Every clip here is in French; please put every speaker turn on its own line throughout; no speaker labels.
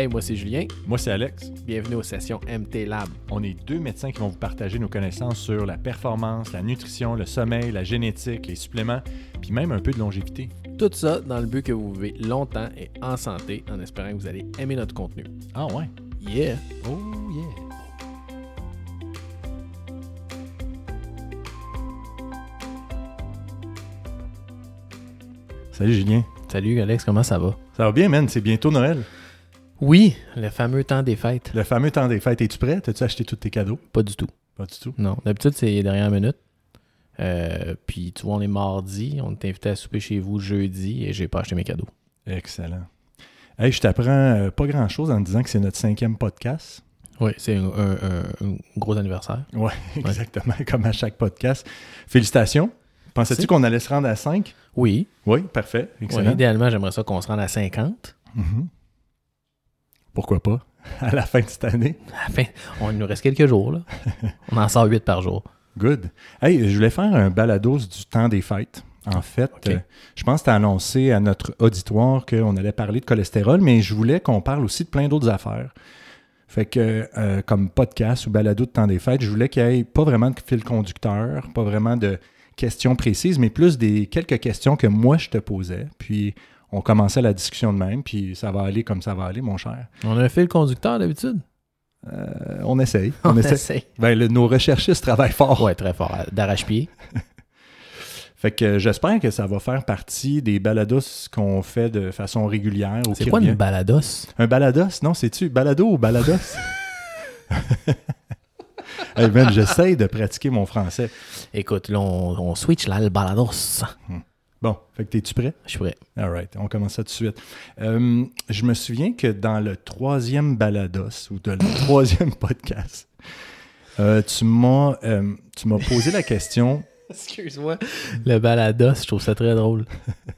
Hey, moi c'est Julien.
Moi, c'est Alex.
Bienvenue aux sessions MT Lab.
On est deux médecins qui vont vous partager nos connaissances sur la performance, la nutrition, le sommeil, la génétique, les suppléments, puis même un peu de longévité.
Tout ça dans le but que vous vivez longtemps et en santé, en espérant que vous allez aimer notre contenu.
Ah ouais?
Yeah!
Oh yeah! Salut Julien.
Salut Alex, comment ça va?
Ça va bien, man? C'est bientôt Noël.
Oui, le fameux temps des fêtes.
Le fameux temps des fêtes. Es-tu prêt? T'as-tu acheté tous tes cadeaux?
Pas du tout.
Pas du tout?
Non, d'habitude c'est les dernières minutes. Euh, puis tu vois, on est mardi, on est invité à souper chez vous jeudi et j'ai pas acheté mes cadeaux.
Excellent. Hey, je t'apprends euh, pas grand-chose en te disant que c'est notre cinquième podcast.
Oui, c'est un, un- un- un gros anniversaire.
Ouais, exactement, comme à chaque podcast. Félicitations. Pensais-tu qu'on allait se rendre à 5?
Oui,
Oui, parfait.
oui,
Excellent.
idéalement j'aimerais ça qu'on se rende à 50.
Mhm. Pourquoi pas? À la fin de cette année.
On il nous reste quelques jours là. On en sort 8 par jour.
Good. Hey, je voulais faire un balados du temps des fêtes. En fait, euh, je pense que tu as annoncé à notre auditoire qu'on allait parler de cholestérol, mais je voulais qu'on parle aussi de plein d'autres affaires. Fait que, euh, comme podcast ou balado de temps des fêtes, je voulais qu'il n'y ait pas vraiment de fil conducteur, pas vraiment de questions précises, mais plus des quelques questions que moi je te posais. Puis on commençait la discussion de même, puis ça va aller comme ça va aller, mon cher.
On a un fil conducteur d'habitude?
Euh, on essaye. On, essaie. Ben, le- nos recherchistes travaillent fort.
Ouais, très fort. D'arrache-pied.
Fait que euh, j'espère que ça va faire partie des balados qu'on fait de façon régulière.
C'est quoi une balados?
Un balados? Non, c'est-tu balado ou balados? hey j'essaye de pratiquer mon français.
Écoute, là, on, on switch là, le balados.
Bon, fait que t'es-tu prêt?
Je suis prêt.
All right, on commence ça tout de suite. Euh, je me souviens que dans le troisième balados ou de le troisième podcast, euh, tu m'as euh, tu m'as posé la question.
Excuse-moi. Le balados, je trouve ça très drôle.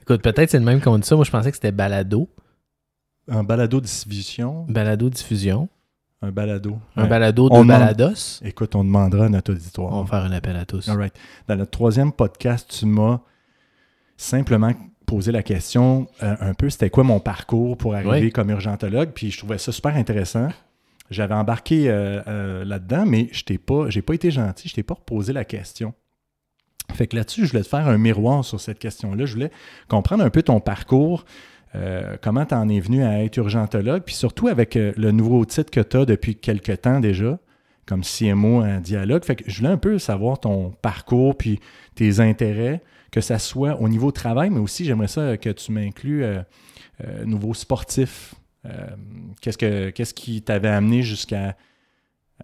Écoute, peut-être c'est le même qu'on dit ça. Moi, je pensais que c'était balado.
Un balado diffusion,
Balado-diffusion.
un balado.
Un
Ouais.
balado de
On
balados.
Écoute, on demandera à notre auditoire.
On va faire un appel à tous.
All right. Dans notre troisième podcast, tu m'as simplement posé la question euh, un peu c'était quoi mon parcours pour arriver
Oui.
comme urgentologue, puis je trouvais ça super intéressant. J'avais embarqué euh, euh, là-dedans, mais je t'ai pas, j'ai pas été gentil, je t'ai pas reposé la question. Fait que là-dessus, je voulais te faire un miroir sur cette question-là. Je voulais comprendre un peu ton parcours, euh, comment tu en es venu à être urgentologue, puis surtout avec euh, le nouveau titre que tu as depuis quelques temps déjà, comme CMO en dialogue. Fait que je voulais un peu savoir ton parcours, puis tes intérêts, que ça soit au niveau travail, mais aussi j'aimerais ça que tu m'inclues euh, euh, nouveau sportif. Euh, qu'est-ce, que, qu'est-ce qui t'avait amené jusqu'à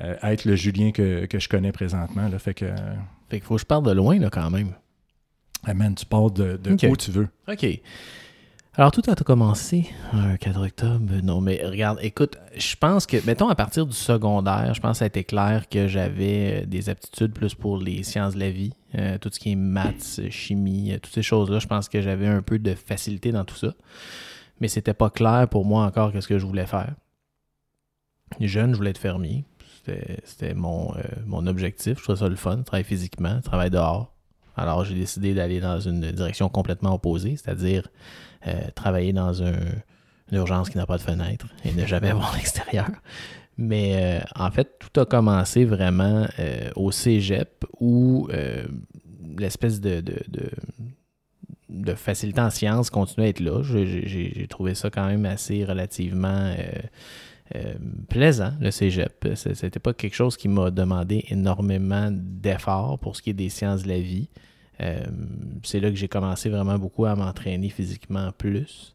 euh, être le Julien que, que je connais présentement? Là? Fait que,
Fait qu'il faut que je parte de loin, là, quand même.
ah, man, tu pars de, où tu veux.
OK. Alors, tout a commencé un 4 octobre. Non, mais regarde, écoute, je pense que, mettons, à partir du secondaire, je pense que ça a été clair que j'avais des aptitudes plus pour les sciences de la vie, euh, tout ce qui est maths, chimie, euh, toutes ces choses-là. Je pense que j'avais un peu de facilité dans tout ça. Mais c'était pas clair pour moi encore qu'est-ce que je voulais faire. Jeune, je voulais être fermier. C'était- euh, mon objectif. Je trouvais ça le fun, travailler physiquement, travailler dehors. Alors, j'ai décidé d'aller dans une direction complètement opposée, c'est-à-dire travailler dans un- une urgence qui n'a pas de fenêtre et ne jamais voir l'extérieur. Mais euh, en fait, tout a commencé vraiment euh, au cégep où euh, l'espèce de, de, de, facilité en sciences continue à être là. J'ai trouvé ça quand même assez relativement plaisant, le cégep. C'était pas quelque chose qui m'a demandé énormément d'efforts pour ce qui est des sciences de la vie. C'est là que j'ai commencé vraiment beaucoup à m'entraîner physiquement plus.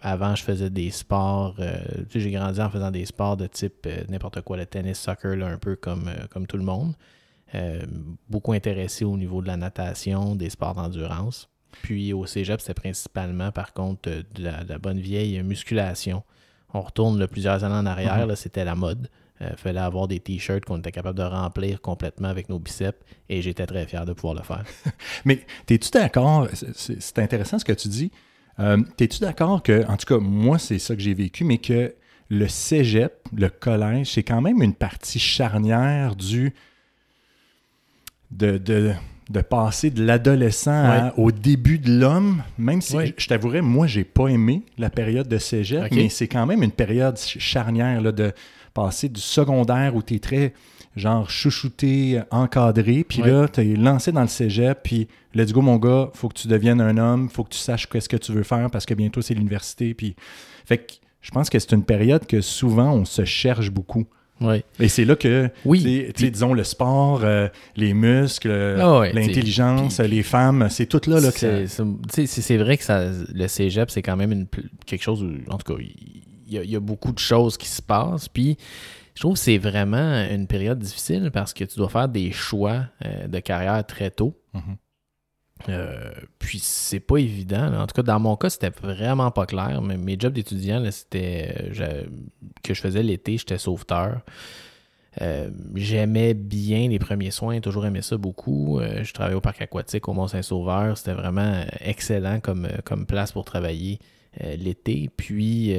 Avant, je faisais des sports. euh, tu sais, j'ai grandi en faisant des sports de type euh, n'importe quoi, le tennis, soccer, là, un peu comme, euh, comme tout le monde. Beaucoup intéressé au niveau de la natation, des sports d'endurance. Puis au cégep, c'était principalement, par contre, de la, de la bonne vieille musculation. On retourne là, plusieurs années en arrière,
Mhm.
c'était la mode. Il fallait avoir des t-shirts qu'on était capable de remplir complètement avec nos biceps et j'étais très fier de pouvoir le faire.
Mais es-tu d'accord? c'est intéressant ce que tu dis. Euh, T'es-tu d'accord que, en tout cas, moi, c'est ça que j'ai vécu, mais que le cégep, le collège, c'est quand même une partie charnière du. de, de, de passer de l'adolescent au début de l'homme, même si je t'avouerais, moi, j'ai pas aimé la période de cégep, mais c'est quand même une période charnière là, de passer du secondaire où tu es très genre chouchouté, encadré, puis là, tu es lancé dans le cégep, puis let's go mon gars, faut que tu deviennes un homme, faut que tu saches qu'est-ce que tu veux faire parce que bientôt c'est l'université, puis fait que je pense que c'est une période que souvent on se cherche beaucoup.
Oui.
Et c'est là que, oui. disons, le sport, euh, les muscles, ah l'intelligence, les femmes, c'est tout là, là que
C'est vrai que ça, le cégep, c'est quand même une, quelque chose, où, en tout cas, il y, a, beaucoup de choses qui se passent. Puis, je trouve que c'est vraiment une période difficile parce que tu dois faire des choix euh, de carrière très tôt. Mm-hmm. Euh, puis c'est pas évident. En tout cas, dans mon cas, c'était vraiment pas clair. Mais mes jobs d'étudiant, c'était que je faisais l'été, j'étais sauveteur. Euh, j'aimais bien les premiers soins, toujours aimé ça beaucoup. Euh, je travaillais au parc aquatique au Mont-Saint-Sauveur. C'était vraiment excellent comme, comme place pour travailler l'été. Puis,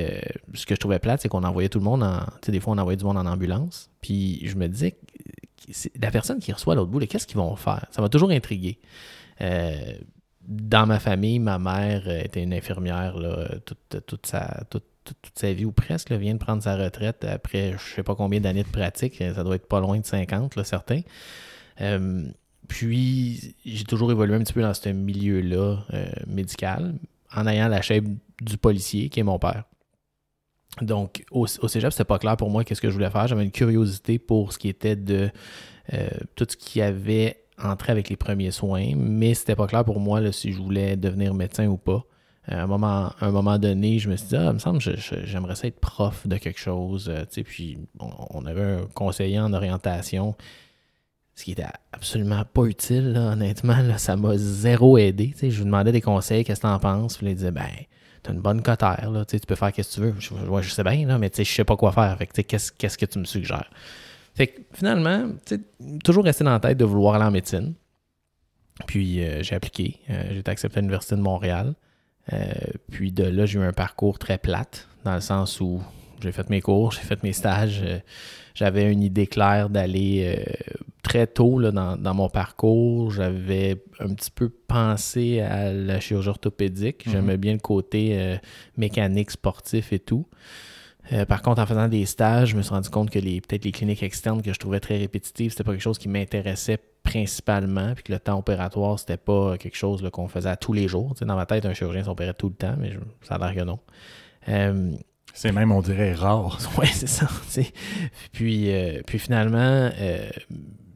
ce que je trouvais plate, c'est qu'on envoyait tout le monde en. Tu sais, des fois, on envoyait du monde en ambulance. Puis, je me disais, la personne qui reçoit l'autre bout, qu'est-ce qu'ils vont faire? Ça m'a toujours intrigué. Euh, dans ma famille, ma mère était une infirmière toute, sa, vie ou presque. vient de prendre sa retraite après je sais pas combien d'années de pratique. Ça doit être pas loin de 50, là, certains. Euh, puis j'ai toujours évolué un petit peu dans ce milieu-là euh, médical en ayant la chaîne du policier qui est mon père. Donc, au, au cégep, c'était pas clair pour moi qu'est-ce que je voulais faire. J'avais une curiosité pour ce qui était de tout ce qui avait entrer avec les premiers soins, mais c'était pas clair pour moi si je voulais devenir médecin ou pas. À un moment, donné, je me suis dit, ah, il me semble j'aimerais ça être prof de quelque chose. Euh, puis on, avait un conseiller en orientation, ce qui était absolument pas utile, honnêtement. ça m'a zéro aidé. Je lui demandais des conseils, qu'est-ce que tu en penses? Puis il disait, ben, t'as une bonne cotère, là, tu peux faire ce que tu veux. Je, je sais bien, là, mais je sais pas quoi faire. qu'est-ce, qu'est-ce que tu me suggères? Fait que finalement, toujours resté dans la tête de vouloir aller en médecine. Puis euh, j'ai appliqué. Euh, j'ai été accepté à l'Université de Montréal. Euh, puis de là, j'ai eu un parcours très plate, dans le sens où j'ai fait mes cours, j'ai fait mes stages. J'avais une idée claire d'aller très tôt dans, dans, mon parcours. J'avais un petit peu pensé à la chirurgie orthopédique. Mm-hmm. J'aimais bien le côté mécanique, sportif et tout. Euh, par contre, en faisant des stages, je me suis rendu compte que les peut-être les cliniques externes que je trouvais très répétitives, c'était pas quelque chose qui m'intéressait principalement, puis que le temps opératoire, c'était pas quelque chose qu'on faisait à tous les jours. dans ma tête, un chirurgien s'opérait tout le temps, mais ça a l'air que non.
Euh, c'est même, on dirait, rare.
Oui, c'est ça. Puis, euh, puis finalement,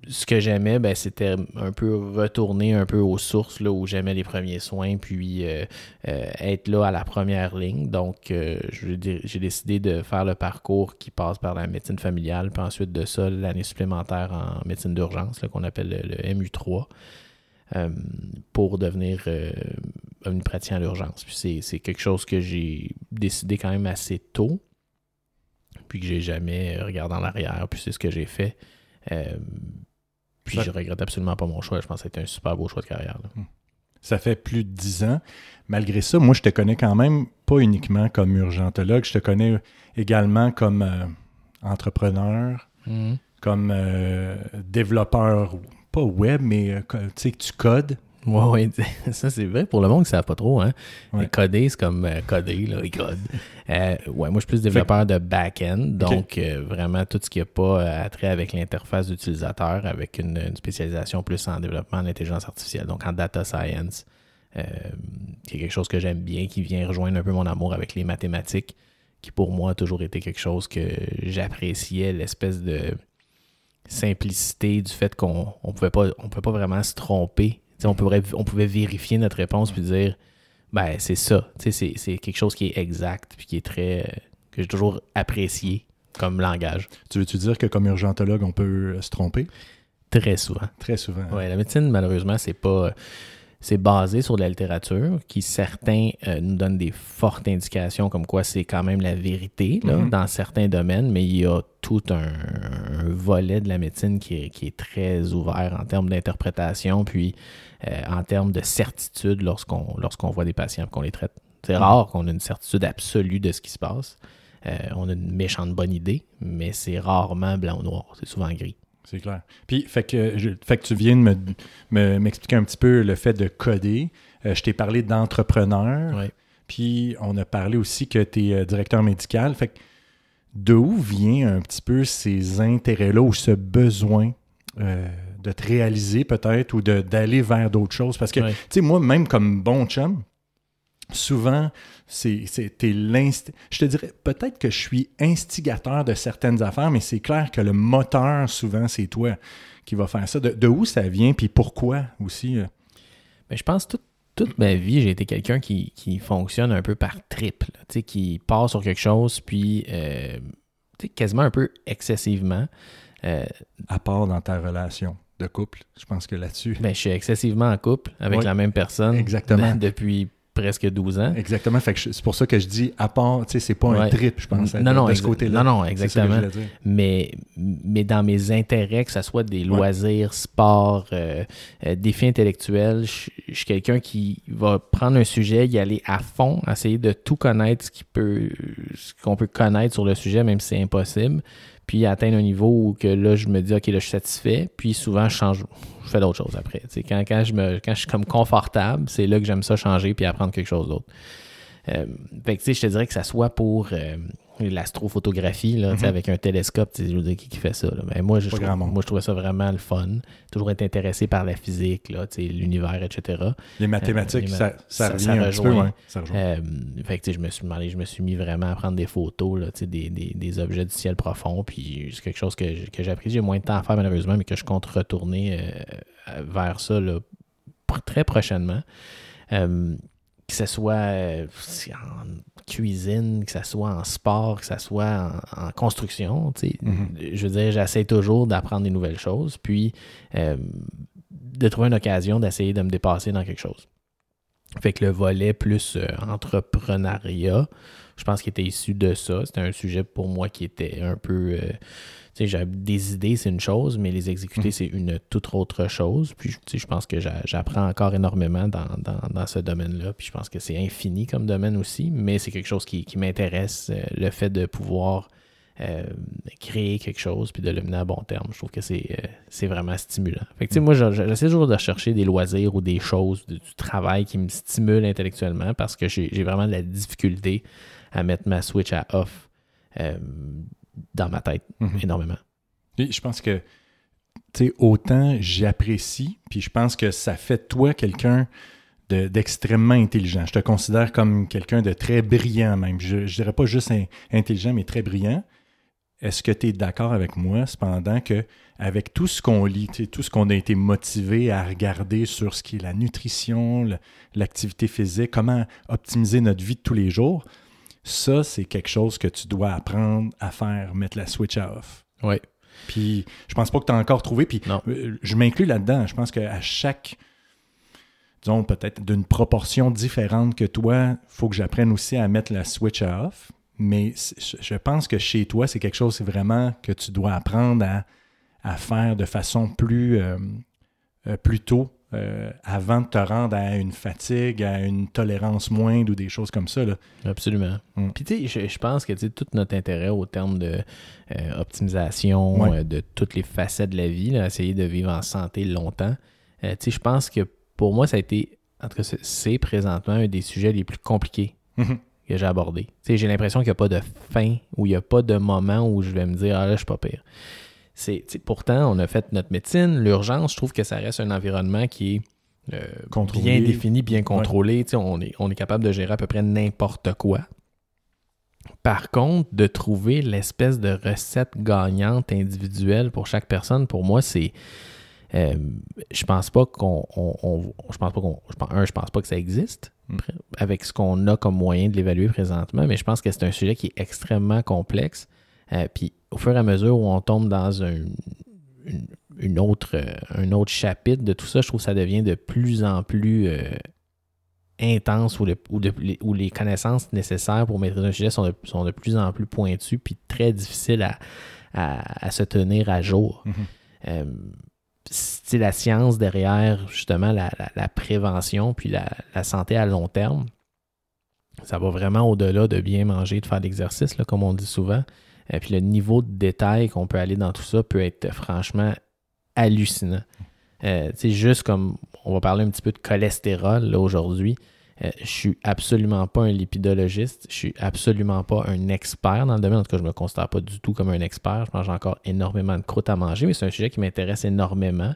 ce que j'aimais, ben, c'était un peu retourner un peu aux sources là, où j'aimais les premiers soins, puis euh, euh, être là à la première ligne. Donc, euh, j'ai décidé de faire le parcours qui passe par la médecine familiale, puis ensuite de ça, l'année supplémentaire en médecine d'urgence, qu'on appelle le, MU3, pour devenir une praticien à l'urgence. Puis c'est quelque chose que j'ai décidé quand même assez tôt, puis que j'ai jamais regardé en arrière, puis c'est ce que j'ai fait. Puis je regrette absolument pas mon choix. Je pense que c'était un super beau choix de carrière. Hmm.
Ça fait plus de dix ans. Malgré ça, moi, je te connais quand même pas uniquement comme urgentologue. Je te connais également comme euh, entrepreneur, hmm. comme euh, développeur, pas web, mais euh, tu sais que tu codes.
Oui, ça c'est vrai pour le monde qui ne savent pas trop. Hein? Coder, c'est comme coder, là, ils codent. Euh, ouais, moi, je suis plus développeur de back-end, donc euh, vraiment tout ce qui n'a pas euh, trait avec l'interface d'utilisateur, avec une, spécialisation plus en développement en intelligence artificielle, donc en data science, qui est quelque chose que j'aime bien, qui vient rejoindre un peu mon amour avec les mathématiques, qui pour moi a toujours été quelque chose que j'appréciais, l'espèce de simplicité du fait qu'on ne pouvait, pas, on pouvait pas vraiment se tromper. On, on pouvait vérifier notre réponse puis dire ben, c'est ça. C'est quelque chose qui est exact puis qui est très. que j'ai toujours apprécié comme langage.
Tu veux-tu dire que comme urgentologue, on peut se tromper?
Très souvent.
Très souvent.
Oui, la médecine, malheureusement, c'est pas c'est basé sur de la littérature qui, certains, euh, nous donnent des fortes indications comme quoi c'est quand même la vérité mm-hmm. dans certains domaines, mais il y a tout un, volet de la médecine qui est, très ouvert en termes d'interprétation, puis euh, en termes de certitude lorsqu'on lorsqu'on voit des patients et qu'on les traite. C'est mm-hmm. rare qu'on ait une certitude absolue de ce qui se passe. Euh, on a une méchante bonne idée, mais c'est rarement blanc ou noir, c'est souvent gris.
C'est clair. Puis, fait que, je- fait que tu viens de me- me- m'expliquer un petit peu le fait de coder. Euh, je t'ai parlé d'entrepreneur.
Ouais.
Puis, on a parlé aussi que tu es directeur médical. Fait que, de où vient un petit peu ces intérêts-là ou ce besoin euh, de te réaliser peut-être ou d'aller vers d'autres choses? Parce que,
Ouais.
tu sais, moi, même comme bon chum, souvent, c'est Je te dirais peut-être que je suis instigateur de certaines affaires, mais c'est clair que le moteur, souvent, c'est toi qui va faire ça. De, de où ça vient, puis pourquoi aussi? euh?
Mais je pense toute, toute ma vie, j'ai été quelqu'un qui, qui fonctionne un peu par triple, qui part sur quelque chose, puis euh, quasiment un peu excessivement. Euh,
à part dans ta relation de couple, je pense que là-dessus.
ben, je suis excessivement en couple avec la même personne
Exactement.
de- depuis presque 12 ans.
Exactement. Fait que je- c'est pour ça que je dis à part, tu sais, c'est pas un
Ouais.
trip, je pense,
Non, non,
de ce côté-là.
non, non, exactement. mais, mais dans mes intérêts, que ce soit des loisirs, sport, euh, euh, défis intellectuels, je je suis quelqu'un qui va prendre un sujet, y aller à fond, essayer de tout connaître, ce qui peut, ce qu'on peut connaître sur le sujet, même si c'est impossible, puis atteindre un niveau où que là, je me dis, OK, là, je suis satisfait, puis souvent, je change, je fais d'autres choses après. Quand, quand, je me, quand je suis comme confortable, c'est là que j'aime ça changer puis apprendre quelque chose d'autre. Euh, fait que, tu sais, je te dirais que ça soit pour euh, l'astrophotographie, là,
Mhm.
avec un télescope, je veux dire, qui, qui fait ça. là. Ben, moi, je trouve, moi, je trouvais ça vraiment le fun. Toujours été intéressé par la physique, l'univers, etc.
Les mathématiques,
les ma-
ça, ça,
ça- ça
un petit peu.
rejoint.
ouais, ça rejoint.
Euh, fait que, je me suis demandé, je me suis mis vraiment à prendre des photos, là, des, des, des objets du ciel profond, puis c'est quelque chose que, que j'apprécie. J'ai moins de temps à faire, malheureusement, mais que je compte retourner euh, vers ça, là, très prochainement. Que ce soit euh, en cuisine, que ce soit en sport, que ce soit en, en construction. tu sais.
Mhm.
Je veux dire, j'essaie toujours d'apprendre des nouvelles choses, puis euh, de trouver une occasion d'essayer de me dépasser dans quelque chose. Fait que le volet plus euh, entrepreneuriat, je pense qu'il était issu de ça. C'était un sujet pour moi qui était un peu. euh, des idées, c'est une chose, mais les exécuter,
Mhm.
c'est une toute autre chose. Puis, tu sais, je pense que j'a- j'apprends encore énormément dans, dans- dans ce domaine-là. Puis, je pense que c'est infini comme domaine aussi, mais c'est quelque chose qui, qui m'intéresse, euh, le fait de pouvoir euh, créer quelque chose puis de le mener à bon terme. Je trouve que c'est euh, vraiment stimulant. Fait que, tu sais,
Mm.
moi, je- je- j'essaie toujours de chercher des loisirs ou des choses, du, du travail qui me stimulent intellectuellement parce que j'ai j'ai vraiment de la difficulté à mettre ma switch à off euh, dans ma tête
Mhm.
énormément.
Et je pense que, tu sais, autant j'apprécie, puis je pense que ça fait de toi quelqu'un de- d'extrêmement intelligent. Je te considère comme quelqu'un de très brillant même. Je, ne dirais pas juste in- intelligent, mais très brillant. Est-ce que tu es d'accord avec moi, cependant, que avec tout ce qu'on lit, tout ce qu'on a été motivé à regarder sur ce qui est la nutrition, l'activité physique, comment optimiser notre vie de tous les jours, ça, c'est quelque chose que tu dois apprendre à faire, mettre la switch à off.
Oui.
Puis je pense pas que tu as encore trouvé. Puis
Non.
euh, je m'inclus là-dedans. Je pense qu'à chaque, disons peut-être d'une proportion différente que toi, il faut que j'apprenne aussi à mettre la switch à off. Mais je pense que chez toi, c'est quelque chose vraiment que tu dois apprendre à, à faire de façon plus, euh, euh, plus tôt, euh, avant de te rendre à une fatigue, à une tolérance moindre ou des choses comme ça. Là.
Absolument.
Mm.
Puis tu sais, je, je pense que tout notre intérêt au terme de euh, optimisation
Ouais.
euh, de toutes les facettes de la vie, là, essayer de vivre en santé longtemps, tu sais, je pense que pour moi, ça a été, en tout cas, c'est- présentement un des sujets les plus compliqués que j'ai abordé. Tu sais, j'ai l'impression qu'il n'y a pas de fin ou il n'y a pas de moment où je vais me dire Ah là, je suis pas pire. C'est, pourtant, on a fait notre médecine, l'urgence, je trouve que ça reste un environnement qui est euh, bien défini, bien contrôlé. On, est, on est capable de gérer à peu près n'importe quoi. Par contre, de trouver l'espèce de recette gagnante individuelle pour chaque personne, pour moi, c'est. euh, je pense pas qu'on. on- on- je pense pas qu'on. je pense- Un, je pense pas que ça existe
Mm.
pr- avec ce qu'on a comme moyen de l'évaluer présentement, mais je pense que c'est un sujet qui est extrêmement complexe. Euh, puis au fur et à mesure où on tombe dans un, une, une autre, euh, un autre chapitre de tout ça, je trouve que ça devient de plus en plus euh, intense où, le- où de- les, où les connaissances nécessaires pour maîtriser un sujet sont de, sont de plus en plus pointues puis très difficiles à, à- à se tenir à jour.
Mhm.
Euh, c'est la science derrière justement la, la- la prévention puis la, la santé à long terme. Ça va vraiment au-delà de bien manger, de faire de l'exercice, là, comme on dit souvent. Et puis le niveau de détail qu'on peut aller dans tout ça peut être franchement hallucinant. Euh, juste comme on va parler un petit peu de cholestérol aujourd'hui. Euh, je suis absolument pas un lipidologiste. Je suis absolument pas un expert dans le domaine. En tout cas, je me considère pas du tout comme un expert. Je mange encore énormément de croûte à manger, mais c'est un sujet qui m'intéresse énormément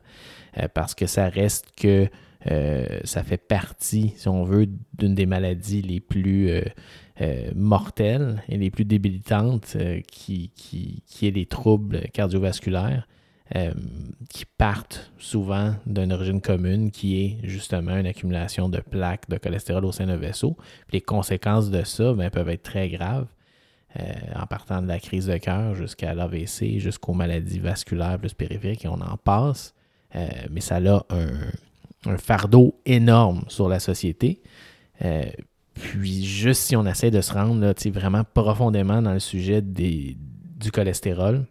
euh, parce que ça reste que ça fait partie, si on veut, d'une des maladies les plus mortelles et les plus débilitantes qui, qui, qui est les troubles cardiovasculaires. Euh, qui partent souvent d'une origine commune qui est justement une accumulation de plaques de cholestérol au sein d'un vaisseau. les conséquences de ça ben, peuvent être très graves, euh, en partant de la crise de cœur jusqu'à l'AVC, jusqu'aux maladies vasculaires plus périphériques, et on en passe. Euh, mais ça a un, fardeau énorme sur la société. Puis juste si on essaie de se rendre là, vraiment profondément dans le sujet des, du cholestérol,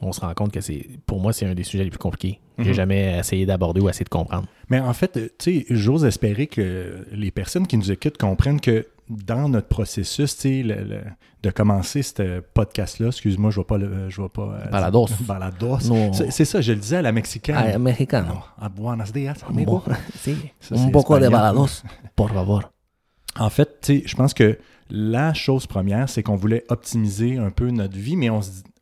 on se rend compte que c'est, pour moi, c'est un des sujets les plus compliqués que j'ai mhm. jamais essayé d'aborder ou essayé de comprendre.
Mais en fait, tu sais, j'ose espérer que les personnes qui nous écoutent comprennent que dans notre processus, tu sais, de commencer ce podcast-là, excuse-moi, je ne pas le. Je vais pas,
euh, Balados.
Balados. C'est ça, je le disais à la mexicaine.
À la
À buenos días, amigo.
sí. Un poco de balados, por favor.
En fait, tu sais, je pense que la chose première, c'est qu'on voulait optimiser un peu notre vie, mais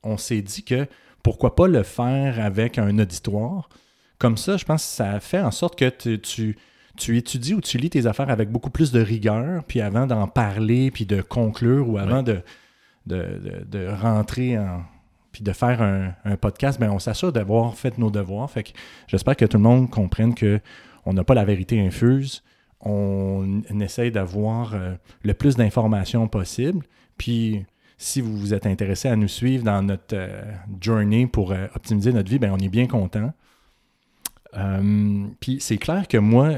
on s'est dit que pourquoi pas le faire avec un auditoire? Comme ça, je pense que ça fait en sorte que tu, tu, étudies ou tu lis tes affaires avec beaucoup plus de rigueur, puis avant d'en parler, puis de conclure, ou avant de, de, rentrer en, puis de faire un, podcast, bien, on s'assure d'avoir fait nos devoirs. Fait que j'espère que tout le monde comprenne que on n'a pas la vérité infuse. On, essaye d'avoir euh, le plus d'informations possible. Puis si vous vous êtes intéressé à nous suivre dans notre euh, journey pour euh, optimiser notre vie, ben, on est bien content. Puis c'est clair que moi,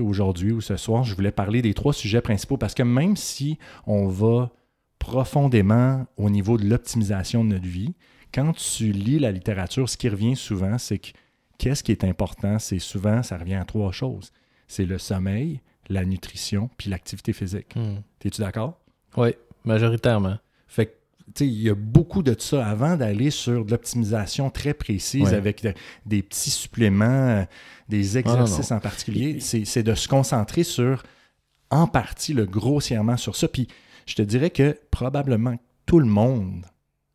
aujourd'hui ou ce soir, je voulais parler des trois sujets principaux parce que même si on va profondément au niveau de l'optimisation de notre vie, quand tu lis la littérature, ce qui revient souvent, c'est que qu'est-ce qui est important? C'est souvent, ça revient à trois choses. C'est le sommeil, la nutrition, puis l'activité physique. Hmm. Es-tu d'accord?
Oui, majoritairement.
Fait que, il y a beaucoup de ça avant d'aller sur de l'optimisation très précise avec des petits suppléments, euh, des exercices en particulier. C'est de se concentrer sur, en partie, le grossièrement sur ça. Puis je te dirais que probablement tout le monde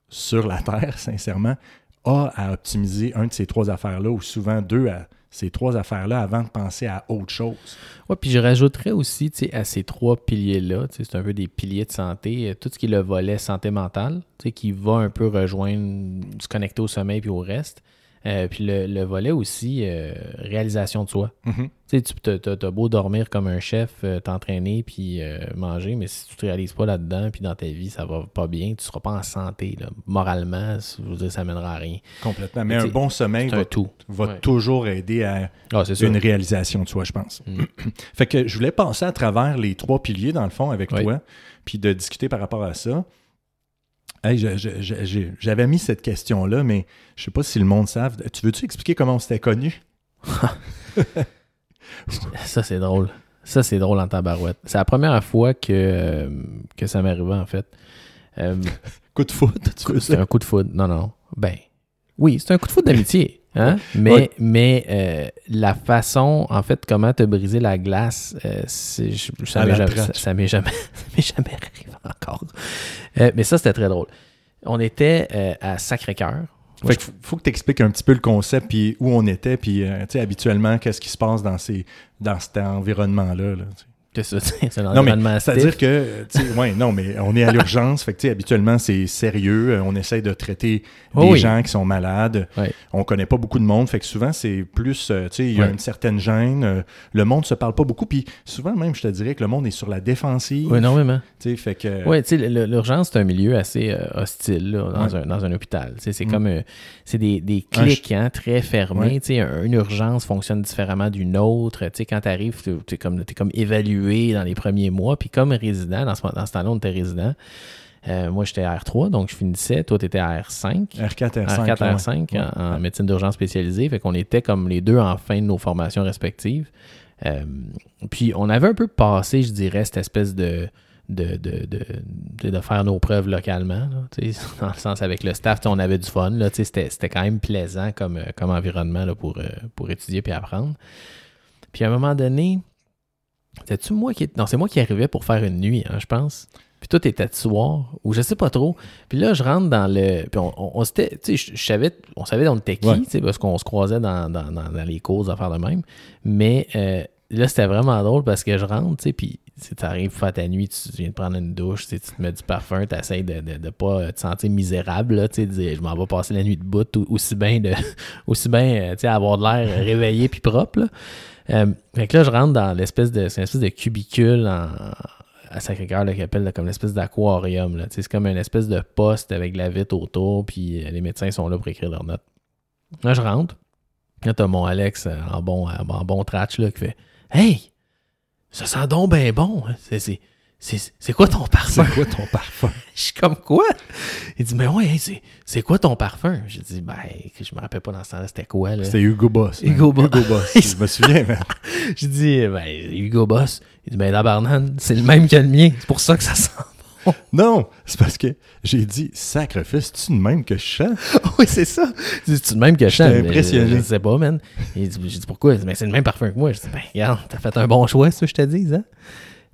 sur la Terre, sincèrement, a à optimiser un de ces trois affaires-là, ou souvent deux à ces trois affaires-là avant de penser à autre chose.
Oui, puis je rajouterais aussi à ces trois piliers-là, c'est un peu des piliers de santé, euh, tout ce qui est le volet santé mentale, qui va un peu rejoindre, se connecter au sommeil puis au reste. Euh, puis le, volet aussi, euh, réalisation de soi. Mm-hmm. Tu sais, tu as, beau dormir comme un chef, euh, t'entraîner puis manger, mais si tu ne te réalises pas là-dedans, puis dans ta vie, ça va pas bien, tu ne seras pas en santé. Moralement, je veux dire, ça mènera à rien.
Complètement. Mais un bon sommeil va, tout. va toujours aider à ah, une réalisation de soi, je pense. Mm. fait que je voulais passer à travers les trois piliers, dans le fond, avec toi, puis de discuter par rapport à ça j'avais mis cette question-là, mais je sais pas si le monde savent. Tu veux-tu expliquer comment on s'était connu?
ça, c'est drôle. Ça, c'est drôle en tabarouette. C'est la première fois que, euh, que ça arrivé, en fait.
Euh, coup de foot,
C'est un coup de foot. Non, non. Ben, oui, c'est un coup de foot d'amitié. Hein? Mais, mais euh, la façon, en fait, comment te briser la glace, euh, ça m'est jamais, ça, m'est jamais, jamais, arrivé encore. Euh, mais ça, c'était très drôle. On était à Sacré-Cœur.
Fait faut que tu expliques un petit peu le concept, puis où on était, puis habituellement, qu'est-ce qui se passe dans, ces, dans cet environnement-là. Là,
c'est un
environnement C'est-à-dire que, ouais, non, mais on est à l'urgence. fait que, habituellement, c'est sérieux. Euh, on essaie de traiter oh des gens qui sont malades. On connaît pas beaucoup de monde. Fait que souvent, c'est plus, euh, tu sais, il y a une certaine gêne. Euh, le monde se parle pas beaucoup. Puis souvent, même, je te dirais que le monde est sur la défensive.
Oui, énormément.
Tu sais, fait que.
Oui, tu sais, l'urgence, c'est un milieu assez hostile, dans, un, dans, un, hôpital. c'est mm. comme, c'est des, des clics, hein, très fermés. Tu sais, une urgence fonctionne différemment d'une autre. Tu sais, quand tu arrives, tu es comme, es comme évalué dans les premiers mois. Puis comme résident, dans ce, dans ce temps-là, on était résident. Euh, moi, j'étais à R3, donc je finissais. Toi, tu étais à R5.
R4, R5.
R4, R5 en, médecine d'urgence spécialisée. Fait qu'on était comme les deux en fin de nos formations respectives. Euh, puis on avait un peu passé, je dirais, cette espèce de, de, de, de, de faire nos preuves localement. là, dans le sens avec le staff, on avait du fun. C'était quand même plaisant comme, euh, comme environnement là, pour, pour étudier puis apprendre. Puis à un moment donné, c'était-tu moi qui. Non, c'est moi qui arrivais pour faire une nuit, hein, je pense. Puis toi, t'étais de soir, ou je sais pas trop. Puis là, je rentre dans le. Puis on, on, on s'était. Tu sais, je, je savais, on savait on était qui,
Ouais.
tu sais, parce qu'on se croisait dans, dans, dans, dans les cours, à faire de même. Mais euh, là, c'était vraiment drôle parce que je rentre, tu sais, puis tu arrives faire ta nuit, tu viens de prendre une douche, tu te mets du parfum, tu essaies de ne de, de pas te sentir misérable, là, tu sais, je m'en vais passer la nuit de bout, ou- aussi bien de aussi bien euh, tu sais, avoir de l'air réveillé puis propre. Là. Euh, fait que là, je rentre dans l'espèce de. C'est une espèce de cubicule en, à Sacré-Cœur, appellent là, comme l'espèce d'aquarium. C'est comme une espèce de poste avec la vitre autour, puis euh, les médecins sont là pour écrire leurs notes. Là, je rentre. Là, t'as mon Alex euh, en bon, en bon tratch là, qui fait Hey, ça sent donc bien bon. hein. C'est, c'est, quoi ton parfum?
C'est quoi ton parfum?
Je suis comme quoi? Il dit, mais ouais, hey, c'est, quoi ton parfum? J'ai dit, ben, je me rappelle pas dans ce temps-là, c'était quoi?
C'était Hugo Boss. man.
Hugo Boss.
Hugo Boss. je me souviens, man.
J'ai dit, ben, Hugo Boss. Il dit, ben, Tabarnan, c'est le même que le mien. C'est pour ça que ça sent.
Non, c'est parce que j'ai dit, sacrifice, tu de même que je chante?
oui, c'est ça. Dit, c'est le même que je chante.
Impressionné.
Je, je sais pas, man. Il dit, j'ai dit, pourquoi? Il dit, ben, c'est le même parfum que moi. Je dis, ben, regarde, t'as fait un bon choix, ça, je te dis, hein?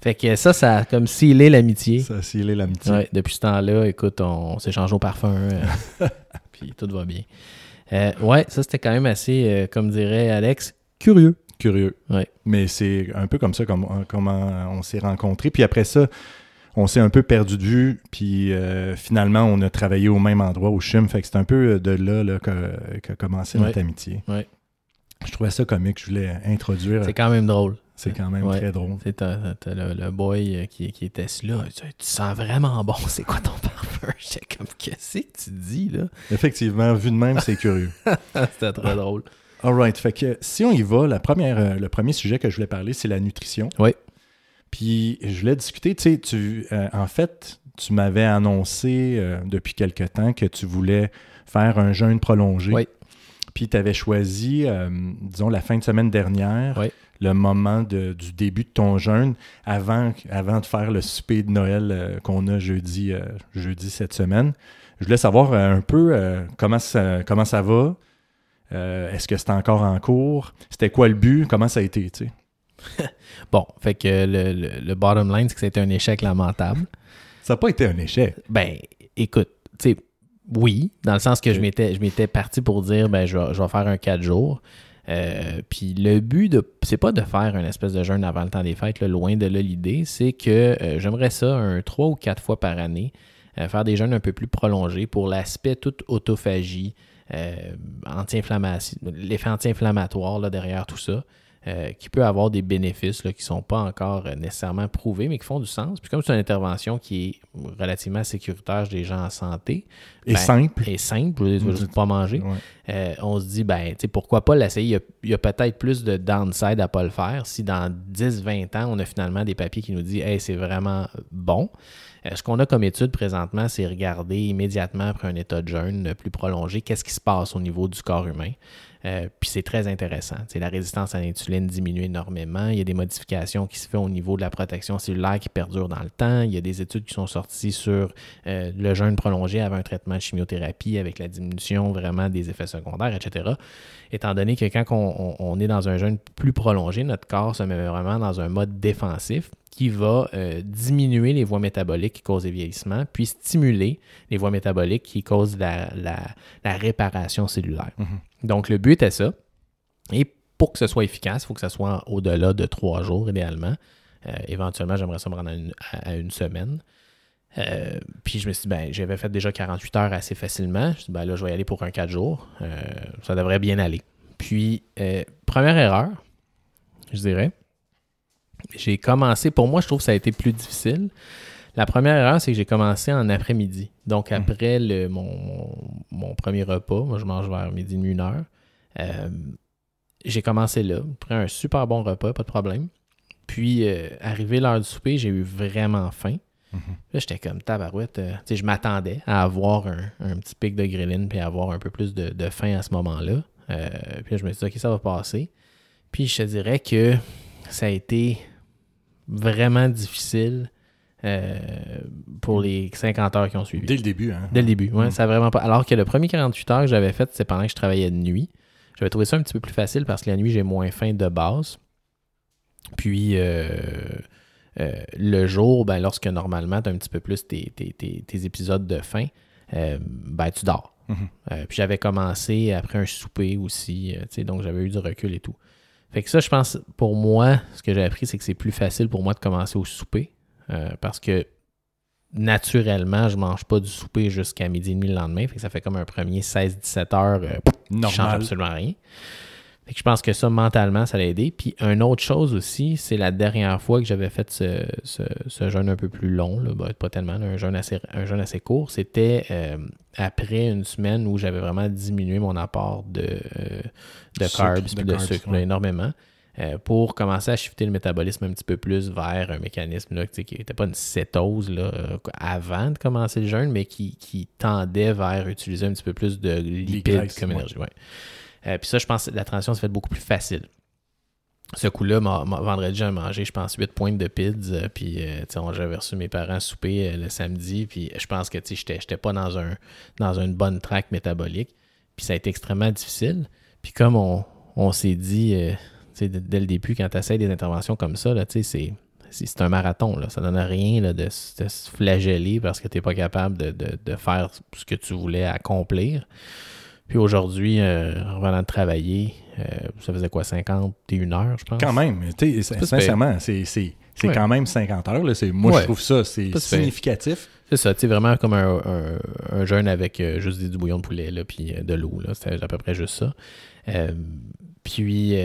Fait que ça, ça a comme scellé l'amitié.
Ça, c'est l'amitié.
Ouais, depuis ce temps-là, écoute, on, s'échange au parfum. euh, puis tout va bien. Euh, ouais, ça, c'était quand même assez, euh, comme dirait Alex, curieux.
Curieux.
Ouais.
Mais c'est un peu comme ça comme, comment on s'est rencontrés. Puis après ça, on s'est un peu perdu de vue. Puis euh, finalement, on a travaillé au même endroit au CHIM. Fait que c'est un peu de là, là qu'a commencé
Ouais.
notre amitié.
Ouais.
Je trouvais ça comique. Je voulais introduire.
C'est quand même drôle.
C'est quand même
Ouais.
très drôle.
Tu le, le boy euh, qui, qui était là. Tu, tu sens vraiment bon. C'est quoi ton parfum? J'étais comme, qu'est-ce que tu dis, là?
Effectivement, vu de même, c'est curieux.
C'était très drôle.
All right. Fait que si on y va, la première, euh, le premier sujet que je voulais parler, c'est la nutrition.
Oui.
Puis je voulais discuter, tu sais, tu, euh, en fait, tu m'avais annoncé euh, depuis quelque temps que tu voulais faire un jeûne prolongé.
Oui.
Puis tu avais choisi, euh, disons, la fin de semaine dernière,
Oui.
Le moment de- du début de ton jeûne, avant, avant de faire le souper de Noël euh, qu'on a jeudi, euh, jeudi cette semaine. Je voulais savoir euh, un peu comment, ça, comment ça va? Est-ce que c'est encore en cours? C'était quoi le but? Comment ça a été?
Bon, fait que le, le, le bottom line, c'est que c'était un échec lamentable.
Ça n'a pas été un échec.
Ben, écoute, tu sais, oui, dans le sens que je
Ok.
m'étais, je m'étais parti pour dire, ben, je vais, je vais faire un 4 jours. Euh, puis le but, de, c'est pas de faire une espèce de jeûne avant le temps des fêtes, loin de là l'idée, c'est que euh, j'aimerais ça un 3 ou 4 fois par année, euh, faire des jeûnes un peu plus prolongés pour l'aspect toute autophagie, anti-inflammation, l'effet anti-inflammatoire derrière tout ça. Euh, qui peut avoir des bénéfices là, qui ne sont pas encore euh, nécessairement prouvés, mais qui font du sens. Puis comme c'est une intervention qui est relativement sécuritaire des gens en santé,
Et
Ben,
simple.
et simple, je veux juste pas manger,
Ouais.
euh, on se dit, ben, tu sais, pourquoi pas l'essayer? Il y a, peut-être plus de downside à pas le faire si dans 10-20 ans, on a finalement des papiers qui nous disent, hey, c'est vraiment bon. Euh, ce qu'on a comme étude présentement, c'est regarder immédiatement après un état de jeûne plus prolongé, qu'est-ce qui se passe au niveau du corps humain. Euh, puis c'est très intéressant. Tu sais, la résistance à l'insuline diminue énormément. Il y a des modifications qui se font au niveau de la protection cellulaire qui perdurent dans le temps. Il y a des études qui sont sorties sur euh, le jeûne prolongé avant un traitement de chimiothérapie avec la diminution vraiment des effets secondaires, etc. Étant donné que quand on est dans un jeûne plus prolongé, notre corps se met vraiment dans un mode défensif qui va euh, diminuer les voies métaboliques qui causent les vieillissements, puis stimuler les voies métaboliques qui causent la, la- la réparation cellulaire.
Mhm.
Donc, le but est ça. Et pour que ce soit efficace, il faut que ça soit au-delà de trois jours, idéalement. Euh, éventuellement, j'aimerais ça me rendre à une, à- à une semaine. Euh, puis je me suis dit, ben, j'avais fait déjà 48 heures assez facilement. Je me suis dit, ben là, je vais y aller pour un 4 jours. Ça devrait bien aller. Puis, première erreur, je dirais, j'ai commencé, pour moi, je trouve que ça a été plus difficile. La première erreur, c'est que j'ai commencé en après-midi. Donc, après le, mon, mon- mon premier repas, moi, je mange vers midi, une heure. Euh, j'ai commencé là, pris un super bon repas, pas de problème. Puis, euh, arrivé l'heure du souper, j'ai eu vraiment faim.
Mhm.
Là, j'étais comme tabarouette. euh, sais, je m'attendais à avoir un, un petit pic de ghrelin puis avoir un peu plus de, de faim à ce moment-là. Puis là, je me suis dit, OK, ça va passer. Puis je te dirais que ça a été vraiment difficile euh, pour les 50 heures qui ont suivi.
Dès le début, hein?
Dès le début, ouais,
Mm.
ça a vraiment pas. Alors que le premier 48 heures que j'avais fait, c'est pendant que je travaillais de nuit. J'avais trouvé ça un petit peu plus facile parce que la nuit, j'ai moins faim de base. Puis euh, euh, le jour, ben, lorsque normalement tu as un petit peu plus tes, tes- tes- tes épisodes de faim, ben tu dors.
Mhm.
Euh, puis j'avais commencé après un souper aussi, tu sais, donc j'avais eu du recul et tout. Fait que ça, je pense, pour moi, ce que j'ai appris, c'est que c'est plus facile pour moi de commencer au souper. euh, parce que naturellement, je mange pas du souper jusqu'à midi et demi le lendemain. Fait que ça fait comme un premier 16-17 heures euh, qui change absolument rien. Fait que je pense que ça, mentalement, ça l'a aidé. Puis, une autre chose aussi, c'est la dernière fois que j'avais fait ce, ce- ce jeûne un peu plus long, là, pas tellement, là, un, jeûne assez, un jeûne assez court, c'était euh, après une semaine où j'avais vraiment diminué mon apport de, euh, de
Sucre,
carbs
de
puis de sucre là, énormément. euh, pour commencer à shifter le métabolisme un petit peu plus vers un mécanisme là, qui n'était pas une cétose là, avant de commencer le jeûne, mais qui, qui tendait vers utiliser un petit peu plus de lipides comme
ouais.
énergie. ouais. Euh, puis ça, je pense que la transition s'est faite beaucoup plus facile. Ce coup-là, vendredi, j'ai mangé, je pense, 8 points de pids. euh, puis, euh, j'avais reçu mes parents souper euh, le samedi. Puis, je pense que, tu sais, j'étais- pas dans, un, dans une bonne traque métabolique. Puis, ça a été extrêmement difficile. Puis, comme on, on s'est dit, euh, tu sais, dès le début, quand tu essaies des interventions comme ça, là, tu sais, c'est. C'est un marathon, là. ça donne rien là, de se flageller parce que tu n'es pas capable de, de- de faire ce que tu voulais accomplir. Puis aujourd'hui, euh, en revenant de travailler, euh, ça faisait quoi, 51 heures, je pense?
Quand même, tu sais,
pas
sincèrement, c'est
Ouais.
quand même 50 heures. Là. Moi,
Ouais.
je trouve ça c'est significatif.
C'est ça, tu sais, vraiment comme un, un, un jeûne avec euh, juste du bouillon de poulet, là, puis de l'eau. C'était à peu près juste ça. Puis,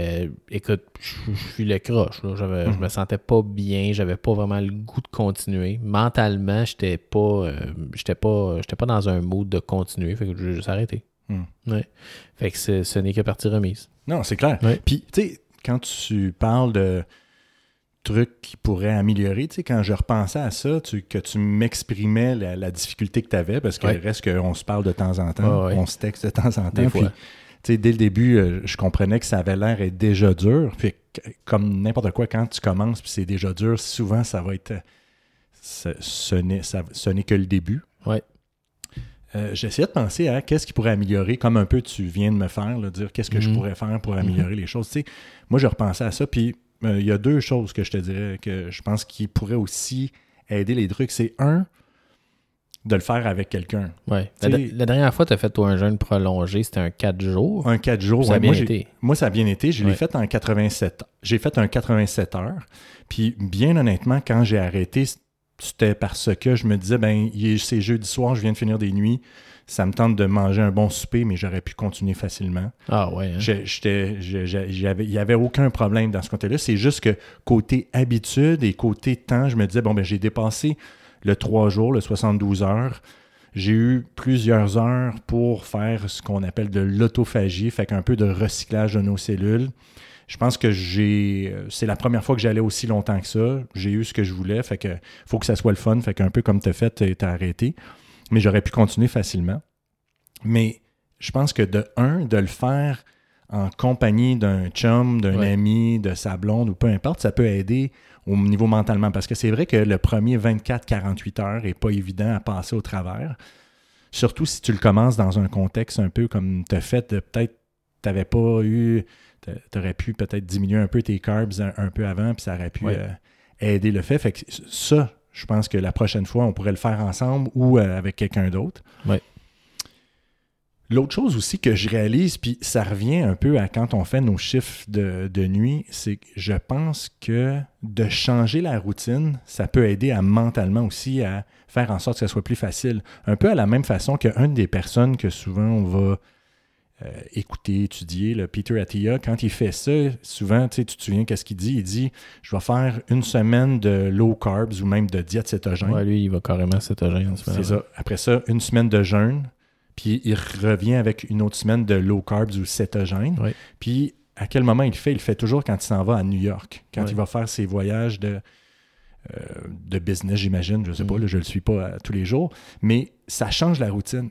écoute, je suis le croche, là. Je
Mhm.
me sentais pas bien, j'avais pas vraiment le goût de continuer. Mentalement, j'étais pas, j'étais pas, j'étais pas dans un mood de continuer, fait que j'ai juste arrêté.
Mhm.
Ouais. Fait que ce n'est que partie remise.
Non, c'est clair.
Ouais.
Puis, tu sais, quand tu parles de trucs qui pourraient améliorer, tu sais, quand je repensais à ça, tu- que tu m'exprimais la, la difficulté que tu avais, parce que
Ouais.
reste qu'on se parle de temps en temps, on se texte de temps en temps.
Des
puis,
fois.
tu sais, dès le début, euh, je comprenais que ça avait l'air d'être déjà dur. Puis, comme n'importe quoi, quand tu commences puis c'est déjà dur, souvent, ça va être... euh, Ce, ce n'est que le début.
Ouais.
Euh, J'essayais de penser à qu'est-ce qui pourrait améliorer, comme un peu tu viens de me faire, là, dire qu'est-ce que je
Mhm.
pourrais faire pour améliorer les choses. Tu sais, moi, je repensais à ça, puis euh, il y a deux choses que je te dirais que je pense qui pourraient aussi aider les trucs. C'est un, de le faire avec quelqu'un.
Ouais. La, dernière fois, tu as fait toi un jeûne prolongé, c'était un 4 jours.
Un 4 jours.
Ça a bien
moi,
été.
Moi, ça a bien été. Je l'ai fait en 87. J'ai fait un 87 heures. Puis, bien honnêtement, quand j'ai arrêté, c'était parce que je me disais, ben, c'est jeudi soir, je viens de finir des nuits. Ça me tente de manger un bon souper, mais j'aurais pu continuer facilement.
Ah ouais. hein?
J'étais- Il n'y avait aucun problème dans ce côté-là. C'est juste que côté habitude et côté temps, je me disais, bon, ben, j'ai dépassé le 3 jours, le 72 heures. J'ai eu plusieurs heures pour faire ce qu'on appelle de l'autophagie, fait qu'un peu de recyclage de nos cellules. Je pense que j'ai. C'est la première fois que j'allais aussi longtemps que ça. J'ai eu ce que je voulais, fait que faut que ça soit le fun, fait qu'un peu comme tu as fait, tu as arrêté. Mais j'aurais pu continuer facilement. Mais je pense que de un, de le faire en compagnie d'un chum, d'un
Ouais.
ami, de sa blonde ou peu importe, ça peut aider au niveau mentalement. Parce que c'est vrai que le premier 24-48 heures n'est pas évident à passer au travers. Surtout si tu le commences dans un contexte un peu comme tu as fait, de peut-être tu n'avais pas eu, tu aurais pu peut-être diminuer un peu tes carbs un, un peu avant, puis ça aurait pu
Ouais.
euh, aider le fait. Fait que ça, je pense que la prochaine fois, on pourrait le faire ensemble ou euh, avec quelqu'un d'autre.
Ouais.
L'autre chose aussi que je réalise, puis ça revient un peu à quand on fait nos chiffres de, de nuit, c'est que je pense que de changer la routine, ça peut aider à mentalement aussi à faire en sorte que ça soit plus facile. Un peu à la même façon qu'une des personnes que souvent on va euh, écouter, étudier, le Peter Attia, quand il fait ça, souvent, tu te souviens qu'est-ce qu'il dit? Il dit, je vais faire une semaine de low carbs ou même de diète cétogène.
Ouais, lui, il va carrément cétogène.
C'est ça. Après ça, une semaine de jeûne, puis il revient avec une autre semaine de low carbs ou cétogène.
Ouais.
Puis à quel moment il le fait? Il le fait toujours quand il s'en va à New York, quand
Ouais.
il va faire ses voyages de euh, de business, j'imagine. Je ne sais pas,
Mm.
là, je ne le suis pas euh, tous les jours. Mais ça change la routine.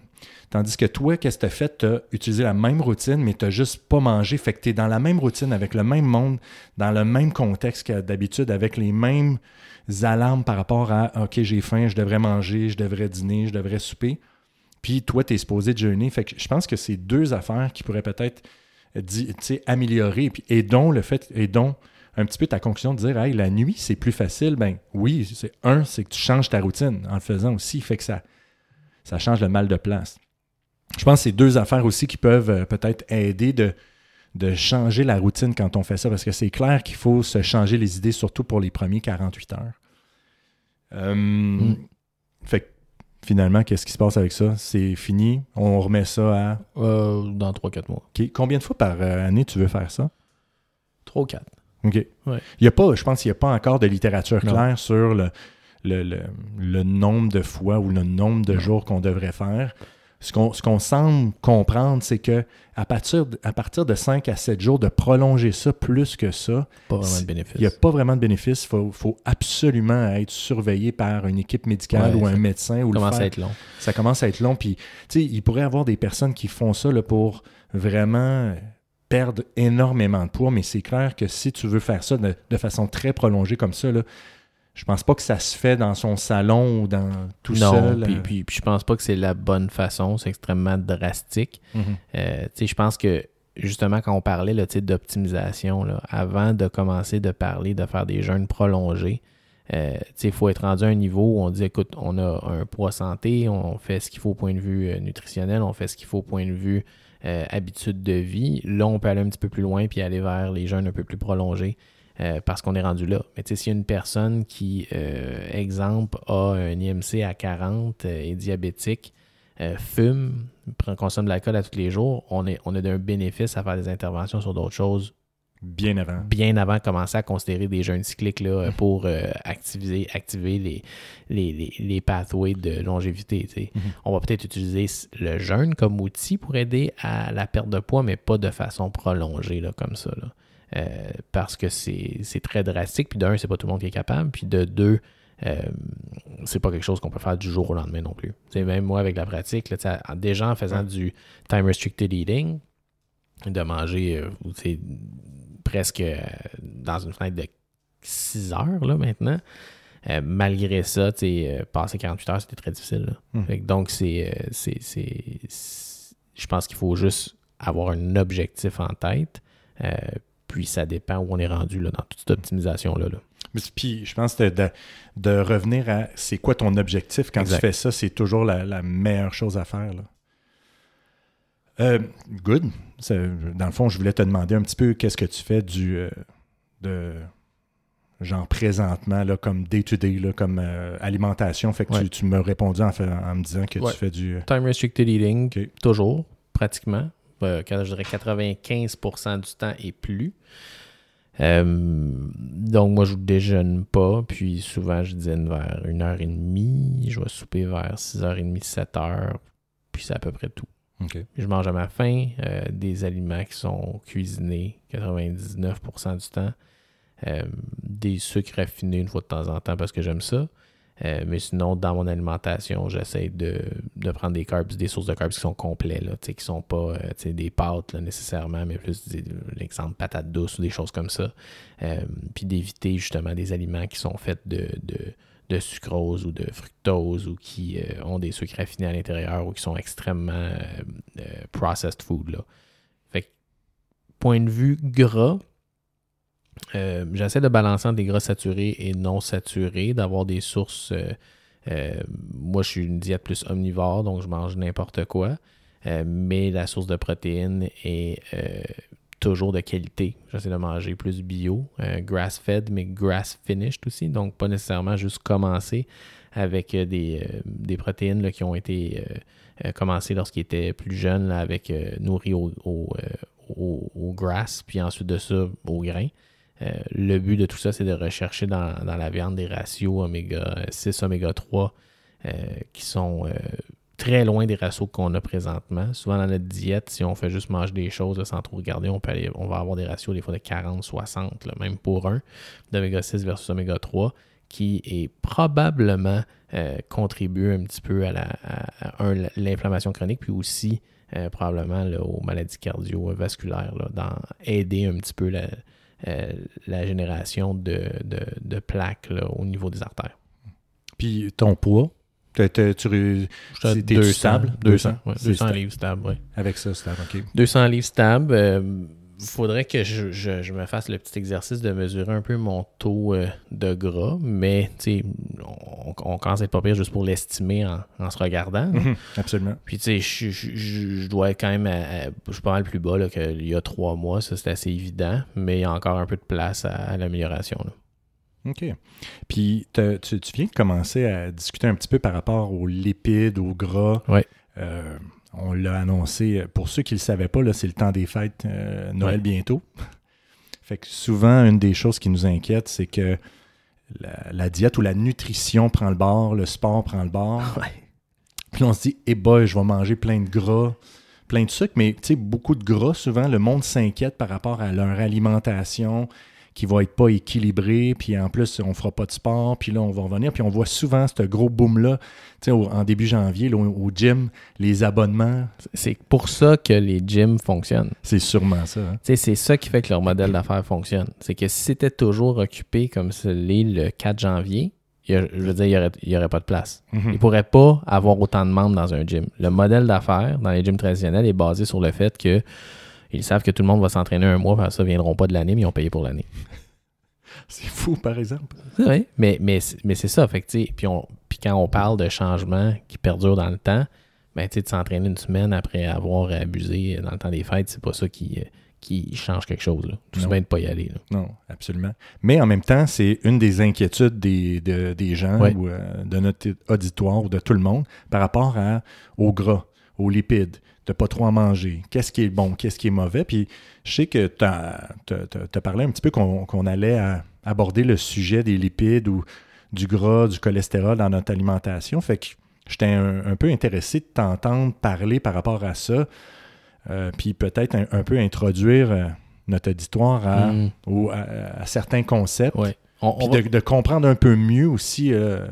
Tandis que toi, qu'est-ce que tu as fait? Tu as utilisé la même routine, mais tu n'as juste pas mangé. Fait que tu es dans la même routine, avec le même monde, dans le même contexte que d'habitude, avec les mêmes alarmes par rapport à OK, j'ai faim, je devrais manger, je devrais dîner, je devrais souper. Puis toi, tu es supposé de jeûner. Fait que je pense que c'est deux affaires qui pourraient peut-être euh, améliorer. Et dont le fait, et dont un petit peu ta conclusion de dire Hey, la nuit, c'est plus facile. Ben oui, c'est un, c'est que tu changes ta routine en le faisant aussi. Fait que ça, ça change le mal de place. Je pense que c'est deux affaires aussi qui peuvent euh, peut-être aider de, de changer la routine quand on fait ça, parce que c'est clair qu'il faut se changer les idées, surtout pour les premiers 48 heures. Euh, Fait que finalement, qu'est-ce qui se passe avec ça? C'est fini, on remet ça à...
Euh, dans 3-4 mois.
Combien de fois par année tu veux faire ça?
3 ou 4.
OK.
Ouais.
Il y a pas, je pense qu'il n'y a pas encore de littérature
Non.
claire sur le, le, le- le nombre de fois ou le nombre de jours qu'on devrait faire. Ce qu'on, semble comprendre, c'est que à partir, de, à partir de 5 à 7 jours, de prolonger ça plus que ça,
Pas vraiment de
C'est-
bénéfice.
il n'y a pas vraiment de bénéfice. Il faut, faut absolument être surveillé par une équipe médicale
Ouais,
ou un
ça
médecin. Ou le
commence
faire.
à être long.
Ça commence à être long. Puis, il pourrait y avoir des personnes qui font ça là, pour vraiment perdre énormément de poids, mais c'est clair que si tu veux faire ça de, de façon très prolongée comme ça, là, je pense pas que ça se fait dans son salon ou dans tout
non,
seul.
puis,
euh.
puis, puis je pense pas que c'est la bonne façon. C'est extrêmement drastique.
Mhm.
Euh, je pense que justement, quand on parlait tu sais, d'optimisation, là, avant de commencer de parler de faire des jeûnes prolongés, euh, il faut être rendu à un niveau où on dit écoute, on a un poids santé, on fait ce qu'il faut au point de vue nutritionnel, on fait ce qu'il faut au point de vue euh, habitude de vie. Là, on peut aller un petit peu plus loin puis aller vers les jeûnes un peu plus prolongés. Euh, parce qu'on est rendu là. Mais tu sais, s'il y a une personne qui, euh, exemple, a un IMC à 40 euh, et diabétique, fume, prend, consomme de l'alcool à tous les jours, on, est, on a d'un bénéfice à faire des interventions sur d'autres choses
Bien avant.
bien avant de commencer à considérer des jeûnes cycliques là, pour euh, activer, activer les, les, les, les pathways de longévité.
Mhm.
On va peut-être utiliser le jeûne comme outil pour aider à la perte de poids, mais pas de façon prolongée là, comme ça. là. Euh, parce que c'est très drastique. Puis d'un, c'est pas tout le monde qui est capable. Puis de deux, euh, c'est pas quelque chose qu'on peut faire du jour au lendemain non plus. Même moi, avec la pratique, là, déjà en faisant
Ouais.
du time restricted eating, de manger euh, presque dans une fenêtre de 6 heures là, maintenant. Euh, malgré ça, passer 48 heures, c'était très difficile. là. Fait que donc, c'est- je pense qu'il faut juste avoir un objectif en tête. Puis ça dépend où on est rendu là, dans toute cette optimisation-là. là.
Puis je pense de, de, de revenir à c'est quoi ton objectif quand
Exact.
tu fais ça, c'est toujours la, la meilleure chose à faire. là. Euh, good. Dans le fond, je voulais te demander un petit peu qu'est-ce que tu fais du euh, de genre présentement là, comme day-to-day, comme euh, alimentation. Fait que
Ouais.
tu, tu m'as répondu en, fait- en me disant que
Ouais.
tu fais du.
Time restricted eating, toujours, pratiquement. Euh, quand je dirais 95% du temps et plus. Euh, donc, moi, je ne déjeune pas. Puis, souvent, je dîne vers 1h30. Je vais souper vers 6h30, 7h. Puis, c'est à peu près tout. Je mange à ma faim. euh, des aliments qui sont cuisinés 99% du temps. Euh, des sucres raffinés une fois de temps en temps parce que j'aime ça. Euh, mais sinon, dans mon alimentation, j'essaie de, de prendre des carbs, des sources de carbs qui sont complets, là, qui sont pas euh, des pâtes là, nécessairement, mais plus l'exemple patates douces ou des choses comme ça. Euh, puis d'éviter justement des aliments qui sont faits de, de, de sucrose ou de fructose ou qui ont des sucres raffinés à l'intérieur ou qui sont extrêmement processed food. Là. Fait que, point de vue gras, euh, j'essaie de balancer entre des gras saturés et non saturés, d'avoir des sources. euh, euh, moi, je suis une diète plus omnivore, donc je mange n'importe quoi. Mais la source de protéines est toujours de qualité. J'essaie de manger plus bio, grass-fed, mais grass-finished aussi. Donc, pas nécessairement juste commencer avec des, des protéines là, qui ont été commencées lorsqu'ils étaient plus jeunes, là, avec euh, au, au- au grass, puis ensuite de ça au grain. Euh, le but de tout ça, c'est de rechercher dans, la viande des ratios oméga 6, oméga 3 euh, qui sont euh, très loin des ratios qu'on a présentement. Souvent dans notre diète, si on fait juste manger des choses sans trop regarder, on, peut aller- on va avoir des ratios des fois de 40, 60, là, même pour un, d'oméga 6 versus oméga 3, qui est probablement euh, contribue un petit peu à, l'inflammation chronique, puis aussi probablement aux maladies cardiovasculaires, là, dans aider un petit peu la, euh, la génération de, de, de plaques là, au niveau des artères.
Puis ton poids, t'as- t'as- tu ré-
J'étais à
T'es-tu
200,
stable?
200,
200,
ouais,
c'est
200
stable.
livres stable, ouais.
avec ça, c'est OK.
200 livres stable. Il faudrait que je, je- je me fasse le petit exercice de mesurer un peu mon taux euh, de gras, mais tu sais, on, on commence à être pas pire juste pour l'estimer en, en se regardant.
Mhm, Absolument.
Puis tu sais, je, dois être quand même, à- à- je suis pas mal plus bas qu'il y a trois mois, ça c'est assez évident, mais il y a encore un peu de place à, à l'amélioration.
OK. Puis tu, tu viens de commencer à discuter un petit peu par rapport aux lipides, aux gras.
Ouais.
Euh, on l'a annoncé. Pour ceux qui ne le savaient pas, c'est le temps des fêtes, euh, Noël
Ouais.
bientôt. fait que souvent, une des choses qui nous inquiète, c'est que la, la diète ou la nutrition prend le bord, le sport prend le bord. Puis on se dit, eh boy, je vais manger plein de gras, plein de sucre, mais tu sais, beaucoup de gras, souvent, le monde s'inquiète par rapport à leur alimentation qui va être pas équilibrée, puis en plus, on fera pas de sport, puis là, on va revenir, puis on voit souvent ce gros boom-là, tu sais, en début janvier, là, au, gym, les abonnements,
C'est pour ça que les gyms fonctionnent.
c'est sûrement ça. hein.
Tu sais, c'est ça qui fait que leur modèle d'affaires fonctionne. C'est que si c'était toujours occupé comme ce l'est le 4 janvier, il y a- je veux dire, il n'y aurait, il y aurait pas de place.
Mhm.
Il ne pourrait pas avoir autant de membres dans un gym. Le modèle d'affaires dans les gyms traditionnels est basé sur le fait que ils savent que tout le monde va s'entraîner un mois, ça, ne viendront pas de l'année, mais ils ont payé pour l'année.
C'est fou, par exemple.
C'est vrai. Mais, mais, c'est- mais c'est ça. Fait que, puis, on, puis quand on parle de changements qui perdurent dans le temps, ben, de s'entraîner une semaine après avoir abusé dans le temps des fêtes, c'est pas ça qui, euh, qui change quelque chose. Là. Tout bien de pas y aller. là.
Non, absolument. Mais en même temps, c'est une des inquiétudes des, de- des gens
Ouais.
ou euh, de notre auditoire ou de tout le monde par rapport à, au gras, aux lipides, de pas trop en manger. Qu'est-ce qui est bon, qu'est-ce qui est mauvais? Puis je sais que tu as, parlé un petit peu qu'on allait à- aborder le sujet des lipides ou du gras, du cholestérol dans notre alimentation. Fait que j'étais un, un peu intéressé de t'entendre parler par rapport à ça. Euh, puis peut-être un, un peu introduire euh, notre auditoire à,
Mm.
ou à, à certains concepts.
Ouais. On,
Puis
on va-
de, de comprendre un peu mieux aussi euh,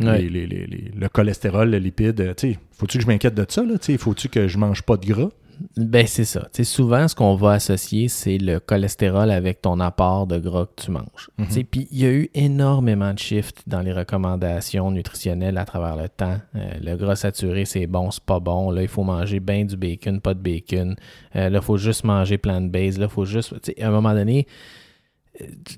Ouais.
les- les- les- les- le cholestérol, le lipide. euh, faut-tu que je m'inquiète de ça? Faut-tu que je mange pas de gras?
Ben, c'est ça. Souvent, ce qu'on va associer, c'est le cholestérol avec ton apport de gras que tu manges.
Mhm.
Puis il y a eu énormément de shifts dans les recommandations nutritionnelles à travers le temps. Euh, le gras saturé, c'est bon, c'est pas bon. Là, il faut manger bien du bacon, pas de bacon. Euh, là, il faut juste manger plant-based. Là, il faut juste. À un moment donné,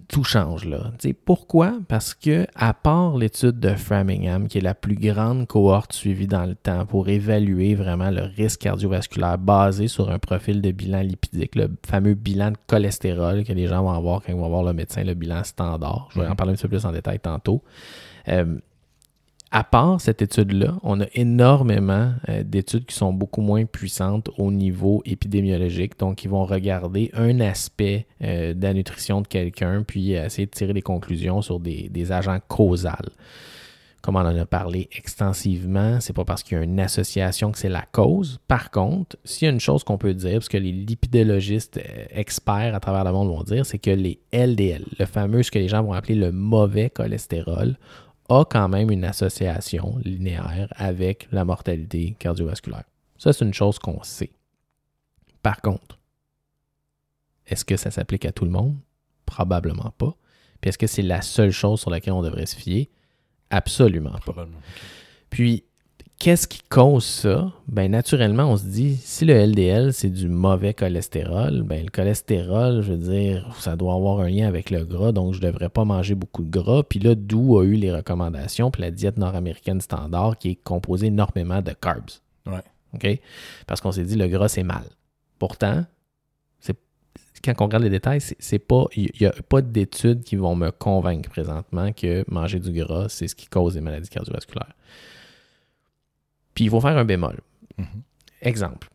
tout change là. Tu sais, pourquoi? Parce que à part l'étude de Framingham, qui est la plus grande cohorte suivie dans le temps pour évaluer vraiment le risque cardiovasculaire basé sur un profil de bilan lipidique, le fameux bilan de cholestérol que les gens vont avoir quand ils vont voir le médecin, le bilan standard. Je vais en
Mhm.
parler un petit peu plus en détail tantôt. Euh, à part cette étude-là, on a énormément euh, d'études qui sont beaucoup moins puissantes au niveau épidémiologique. Donc, ils vont regarder un aspect euh, de la nutrition de quelqu'un, puis essayer de tirer des conclusions sur des, agents causals. Comme on en a parlé extensivement, c'est pas parce qu'il y a une association que c'est la cause. Par contre, s'il y a une chose qu'on peut dire, parce que les lipidologistes euh, experts à travers le monde vont dire, c'est que les LDL, le fameux, ce que les gens vont appeler le mauvais cholestérol, a quand même une association linéaire avec la mortalité cardiovasculaire. Ça, c'est une chose qu'on sait. Par contre, est-ce que ça s'applique à tout le monde? Probablement pas. Puis est-ce que c'est la seule chose sur laquelle on devrait se fier? Absolument pas. Puis, qu'est-ce qui cause ça? Ben, naturellement, on se dit, si le LDL, c'est du mauvais cholestérol, ben, le cholestérol, je veux dire, ça doit avoir un lien avec le gras, donc je ne devrais pas manger beaucoup de gras. Puis là, d'où a eu les recommandations, puis la diète nord-américaine standard qui est composée énormément de carbs.
Ouais.
OK? Parce qu'on s'est dit, le gras, c'est mal. Pourtant, quand on regarde les détails, c'est c'est pas, il n'y a pas d'études qui vont me convaincre présentement que manger du gras, c'est ce qui cause des maladies cardiovasculaires. Puis il faut faire un bémol.
Mhm.
Exemple.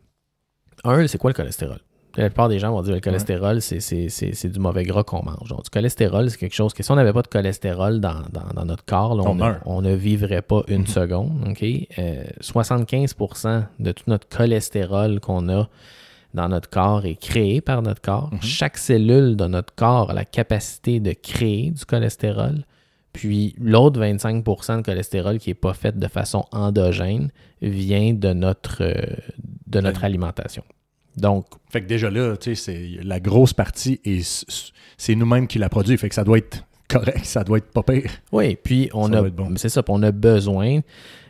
Un, c'est quoi le cholestérol? La plupart des gens vont dire que le cholestérol, c'est- du mauvais gras qu'on mange. Donc, du cholestérol, c'est quelque chose que si on n'avait pas de cholestérol dans, dans- dans notre corps, là,
On
ne- on ne vivrait pas une
Mhm.
seconde. OK? Euh, 75% de tout notre cholestérol qu'on a dans notre corps est créé par notre corps.
Mhm.
Chaque cellule de notre corps a la capacité de créer du cholestérol. Puis l'autre 25% de cholestérol qui n'est pas fait de façon endogène vient de notre, euh, de notre alimentation. Donc.
Fait que déjà là, tu sais, c'est la grosse partie et c'est nous-mêmes qui la produit. Fait que ça doit être correct, ça doit être pas pire.
Oui, puis on a. C'est ça, on a besoin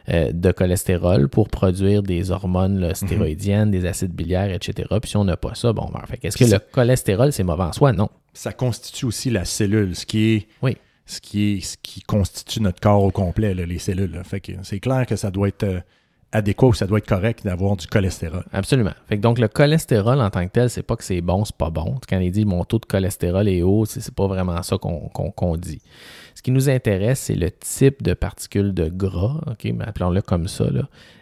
euh, de cholestérol pour produire des hormones stéroïdiennes, des acides biliaires, etc. Puis si on n'a pas ça, bon, ben, fait est-ce que le cholestérol, c'est mauvais en soi? Non.
Ça constitue aussi la cellule, ce qui est. Oui. Ce qui, est, ce qui constitue notre corps au complet, les cellules. Fait c'est clair que ça doit être euh, adéquat ou ça doit être correct d'avoir du cholestérol.
Absolument. Fait donc le cholestérol en tant que tel, c'est pas que c'est bon, c'est pas bon. Quand il dit mon taux de cholestérol est haut, c'est pas vraiment ça qu'on dit. Ce qui nous intéresse, c'est le type de particules de gras, ok, appelons-le comme ça,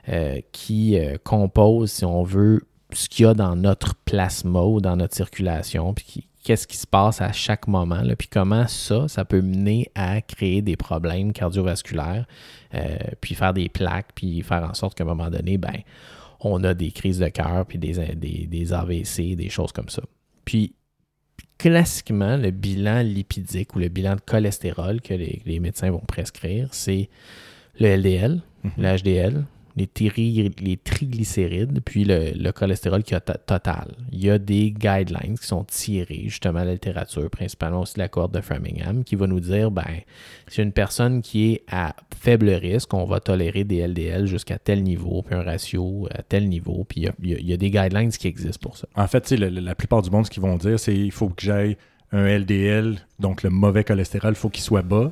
euh, qui euh, compose, si on veut, ce qu'il y a dans notre plasma ou dans notre circulation, puis qui, qu'est-ce qui se passe à chaque moment, là, puis comment ça, ça peut mener à créer des problèmes cardiovasculaires, euh, puis faire des plaques, puis faire en sorte qu'à un moment donné, ben, on a des crises de cœur, puis des, des, AVC, des choses comme ça. Puis, classiquement, le bilan lipidique ou le bilan de cholestérol que les, médecins vont prescrire, c'est le LDL, mm-hmm. le HDL, les, triglycérides, puis le, cholestérol qui a total. Il y a des guidelines qui sont tirés justement à la littérature, principalement aussi de la cohorte de Framingham, qui va nous dire, ben, si une personne qui est à faible risque, on va tolérer des LDL jusqu'à tel niveau, puis un ratio à tel niveau, puis il y a, des guidelines qui existent pour ça.
En fait, la, la plupart du monde, ce qu'ils vont dire, c'est il faut que j'aille un LDL, donc le mauvais cholestérol, il faut qu'il soit bas.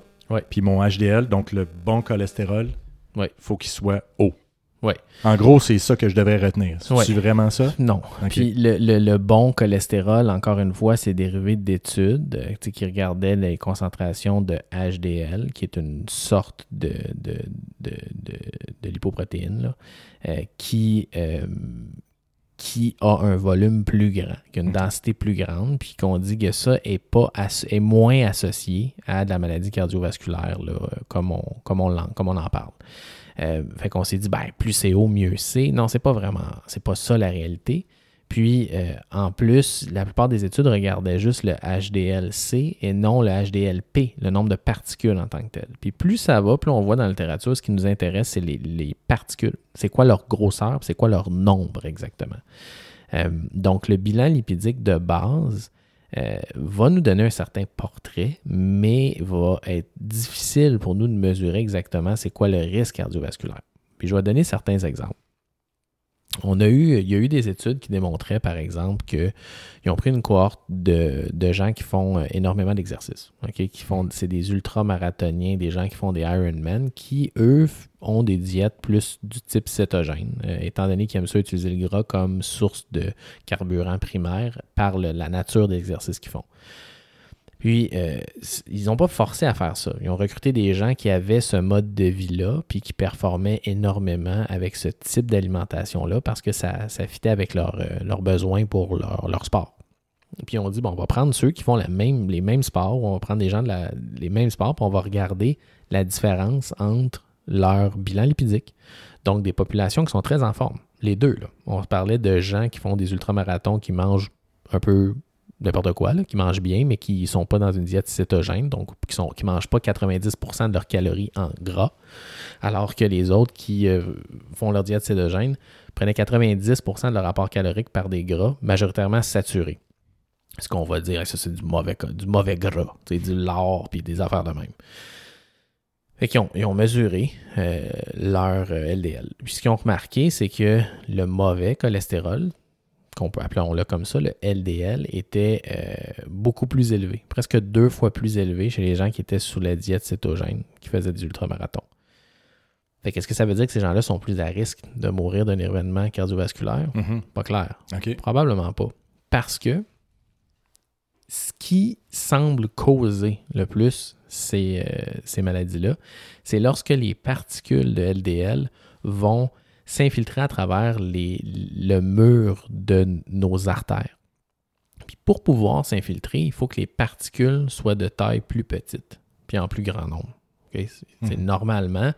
Puis mon HDL, donc le bon cholestérol, il faut qu'il soit haut.
Ouais.
En gros, c'est ça que je devrais retenir. C'est vraiment ça?
Non. Puis le, bon cholestérol, encore une fois, c'est dérivé d'études euh, qui regardaient les concentrations de HDL, qui est une sorte de, de, de, lipoprotéine, euh, qui, euh, qui a un volume plus grand, qui a une densité plus grande, puis qu'on dit que ça est, pas est moins associé à de la maladie cardiovasculaire, là, comme, on, comme, on, comme on en parle. Euh, fait qu'on s'est dit, ben, plus c'est haut, mieux c'est. Non, c'est pas vraiment, c'est pas ça la réalité. Puis, euh, en plus, la plupart des études regardaient juste le HDL-C et non le HDL-P, le nombre de particules en tant que tel. Puis plus ça va, plus on voit dans la littérature, ce qui nous intéresse, c'est les, particules. C'est quoi leur grosseur, c'est quoi leur nombre exactement. Euh, donc, le bilan lipidique de base, euh, va nous donner un certain portrait, mais va être difficile pour nous de mesurer exactement c'est quoi le risque cardiovasculaire. Puis je vais donner certains exemples. On a eu, il y a eu des études qui démontraient, par exemple, qu'ils ont pris une cohorte de, gens qui font euh, énormément d'exercices. qui font, c'est des ultramarathoniens, des gens qui font des Ironman, qui, eux, ont des diètes plus du type cétogène, euh, étant donné qu'ils aiment ça utiliser le gras comme source de carburant primaire par la nature des exercices qu'ils font. Puis, euh, ils n'ont pas forcé à faire ça. Ils ont recruté des gens qui avaient ce mode de vie-là, puis qui performaient énormément avec ce type d'alimentation-là parce que ça, ça fitait avec euh, leurs besoins pour leur, sport. Puis on dit, bon, on va prendre ceux qui font les mêmes sports, on va prendre des gens de les mêmes sports, puis on va regarder la différence entre leur bilan lipidique. Donc, des populations qui sont très en forme. Les deux, là. On parlait de gens qui font des ultramarathons, qui mangent un peu n'importe quoi, qui mangent bien, mais qui ne sont pas dans une diète cétogène, donc qui ne qui mangent pas 90% de leurs calories en gras, alors que les autres qui euh, font leur diète cétogène prenaient 90% de leur rapport calorique par des gras, majoritairement saturés. Ce qu'on va dire, c'est du mauvais, du mauvais gras, du lard puis des affaires de même. Ont, ils ont mesuré euh, leur LDL. Euh, puis ce qu'ils ont remarqué, c'est que le mauvais cholestérol, qu'on peut appeler le comme ça, le LDL, était euh, beaucoup plus élevé, presque deux fois plus élevé chez les gens qui étaient sous la diète cétogène, qui faisaient des ultramarathons. Fait qu'est-ce que ça veut dire que ces gens-là sont plus à risque de mourir d'un événement cardiovasculaire? Mm-hmm. Pas clair. Probablement pas. Parce que ce qui semble causer le plus ces, euh, ces maladies-là, c'est lorsque les particules de LDL vont s'infiltrer à travers les, le mur de nos artères. Puis pour pouvoir s'infiltrer, il faut que les particules soient de taille plus petite, puis en plus grand nombre. C'est mhm. normalement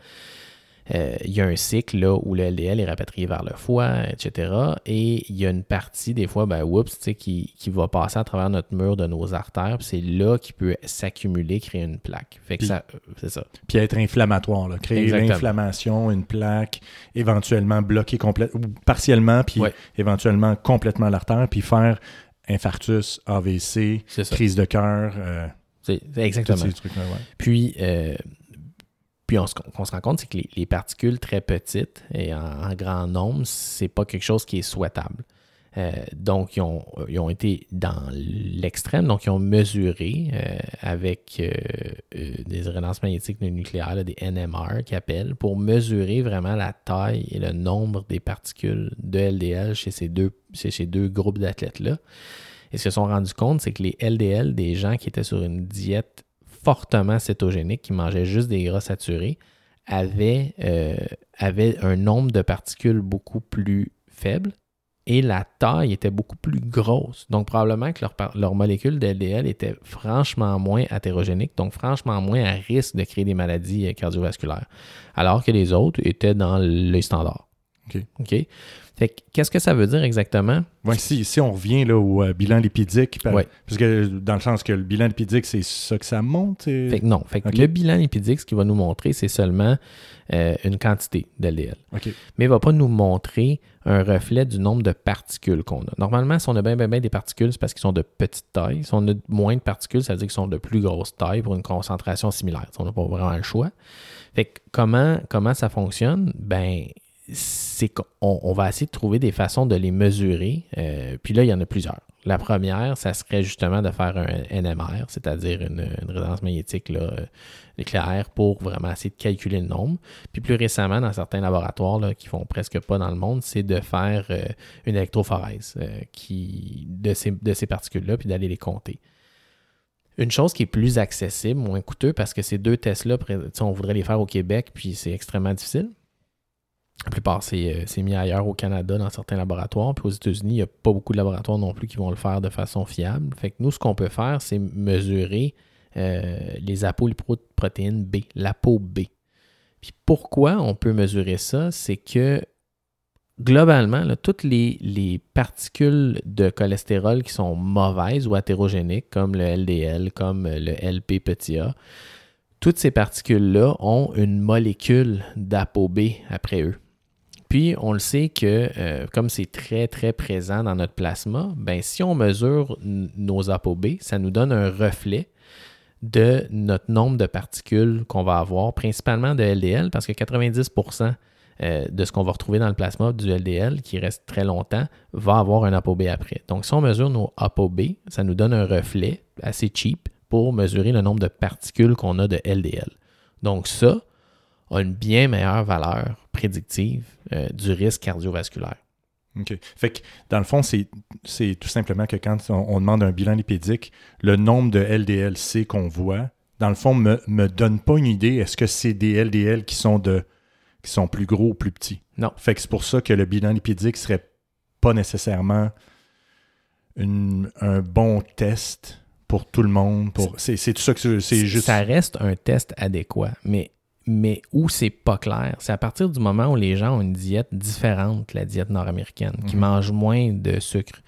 euh, il y a un cycle là, où le LDL est rapatrié vers le foie, etc. Et il y a une partie, des fois, ben, oups, qui, qui va passer à travers notre mur de nos artères. C'est là qu'il peut s'accumuler, créer une plaque. Fait que ça, c'est ça.
Puis être inflammatoire, là. créer une inflammation, une plaque, éventuellement bloquer complètement, ou partiellement, puis éventuellement complètement l'artère, puis faire infarctus, AVC, crise de cœur. Euh,
c'est exactement. Puis, euh, on se, rend compte, c'est que les, particules très petites et en, grand nombre, c'est pas quelque chose qui est souhaitable. Euh, donc, ils ont, été dans l'extrême, donc ils ont mesuré euh, avec des résonances magnétiques nucléaires, des NMR qu'ils appellent, pour mesurer vraiment la taille et le nombre des particules de LDL chez ces deux, chez ces deux groupes d'athlètes-là. Et ce qu'ils se sont rendus compte, c'est que les LDL des gens qui étaient sur une diète fortement cétogénique, qui mangeaient juste des gras saturés, avaient, euh, un nombre de particules beaucoup plus faible et la taille était beaucoup plus grosse. Donc, probablement que leur, leur molécule d'LDL était franchement moins hétérogénique, donc franchement moins à risque de créer des maladies euh, cardiovasculaires, alors que les autres étaient dans les standards.
OK?
OK. qu'est-ce que ça veut dire exactement?
si, si, on revient là, au euh, bilan lipidique, parce que dans le sens que le bilan lipidique, c'est ça que ça monte?
Fait non. Fait le bilan lipidique, ce qu'il va nous montrer, c'est seulement euh, une quantité d'LDL. Mais il ne va pas nous montrer un reflet du nombre de particules qu'on a. Normalement, si on a bien, bien, bien des particules, c'est parce qu'ils sont de petite taille. Si on a moins de particules, ça veut dire qu'ils sont de plus grosse taille pour une concentration similaire. on n'a pas vraiment le choix. Fait comment, comment ça fonctionne? Ben, c'est qu'on on va essayer de trouver des façons de les mesurer. Euh, puis là, il y en a plusieurs. La première, ça serait justement de faire un NMR, c'est-à-dire une, résonance magnétique là, euh, nucléaire pour vraiment essayer de calculer le nombre. Puis plus récemment, dans certains laboratoires là, qui font presque pas dans le monde, c'est de faire euh, une électrophorèse qui, de ces, de ces particules-là, puis d'aller les compter. Une chose qui est plus accessible, moins coûteux, parce que ces deux tests-là, on voudrait les faire au Québec, puis c'est extrêmement difficile. La plupart, euh, c'est mis ailleurs au Canada dans certains laboratoires. Puis aux États-Unis, il n'y a pas beaucoup de laboratoires non plus qui vont le faire de façon fiable. Fait que nous, ce qu'on peut faire, c'est mesurer euh, les apolipoprotéines B, l'ApoB. Puis pourquoi on peut mesurer ça? C'est que globalement, toutes les, les, particules de cholestérol qui sont mauvaises ou hétérogéniques, comme le LDL, comme le LP petit a, toutes ces particules-là ont une molécule d'ApoB après eux. Puis, on le sait que euh, comme c'est très, très présent dans notre plasma, ben, si on mesure nos ApoB, ça nous donne un reflet de notre nombre de particules qu'on va avoir, principalement de LDL, parce que 90% euh, de ce qu'on va retrouver dans le plasma du LDL, qui reste très longtemps, va avoir un ApoB après. Donc, si on mesure nos ApoB, ça nous donne un reflet assez cheap pour mesurer le nombre de particules qu'on a de LDL. Donc, ça, a une bien meilleure valeur prédictive euh, du risque cardiovasculaire.
OK. Fait que, dans le fond, c'est tout simplement que quand on, demande un bilan lipidique, le nombre de LDLC qu'on voit, dans le fond, ne me, donne pas une idée, est-ce que c'est des LDL qui sont, de, qui sont plus gros ou plus petits?
Non.
Fait que c'est pour ça que le bilan lipidique serait pas nécessairement un bon test pour tout le monde. C'est tout ça que c'est juste.
Ça reste un test adéquat, mais mais où c'est pas clair, c'est à partir du moment où les gens ont une diète différente de la diète nord-américaine, qui mhm. mangent moins de sucre,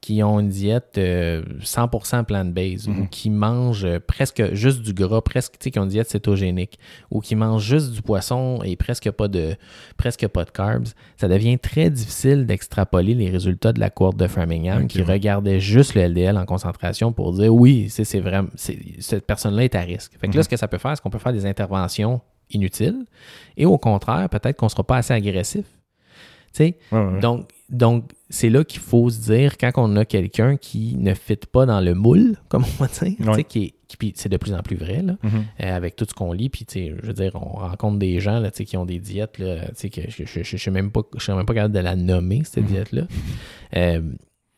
qui ont une diète 100% euh, plant-based, ou mhm. qui mangent presque juste du gras, presque, qui ont une diète cétogénique, ou qui mangent juste du poisson et presque pas de, presque pas de carbs, ça devient très difficile d'extrapoler les résultats de la courbe de Framingham qui regardait juste le LDL en concentration pour dire oui, c'est vraiment, cette personne-là est à risque. Fait que là, mhm. ce que ça peut faire, c'est qu'on peut faire des interventions inutile. Et au contraire, peut-être qu'on ne sera pas assez agressif. Donc, donc c'est là qu'il faut se dire quand on a quelqu'un qui ne fit pas dans le moule, comme on va dire, qui c'est de plus en plus vrai là, mm-hmm. euh, avec tout ce qu'on lit. Puis, je veux dire, on rencontre des gens là, qui ont des diètes là, que je ne suis même, pas, même pas capable de la nommer, cette mm-hmm. diète-là. Euh,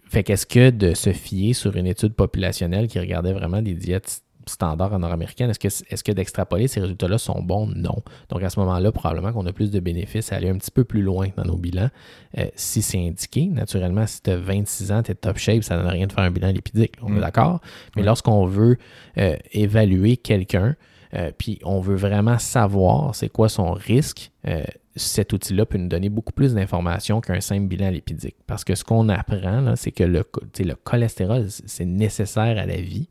fait qu'est-ce que de se fier sur une étude populationnelle qui regardait vraiment des diètes standard en nord-américaine, est-ce que, est que d'extrapoler ces résultats-là sont bons? Non. Donc à ce moment-là, probablement qu'on a plus de bénéfices à aller un petit peu plus loin dans nos bilans. Euh, si c'est indiqué, naturellement, si tu as 26 ans, tu es top shape, ça donne rien de faire un bilan lipidique. on est mm. d'accord? Mais lorsqu'on veut euh, évaluer quelqu'un, euh, puis on veut vraiment savoir c'est quoi son risque, euh, cet outil-là peut nous donner beaucoup plus d'informations qu'un simple bilan lipidique. Parce que ce qu'on apprend, c'est que le, le cholestérol, c'est nécessaire à la vie,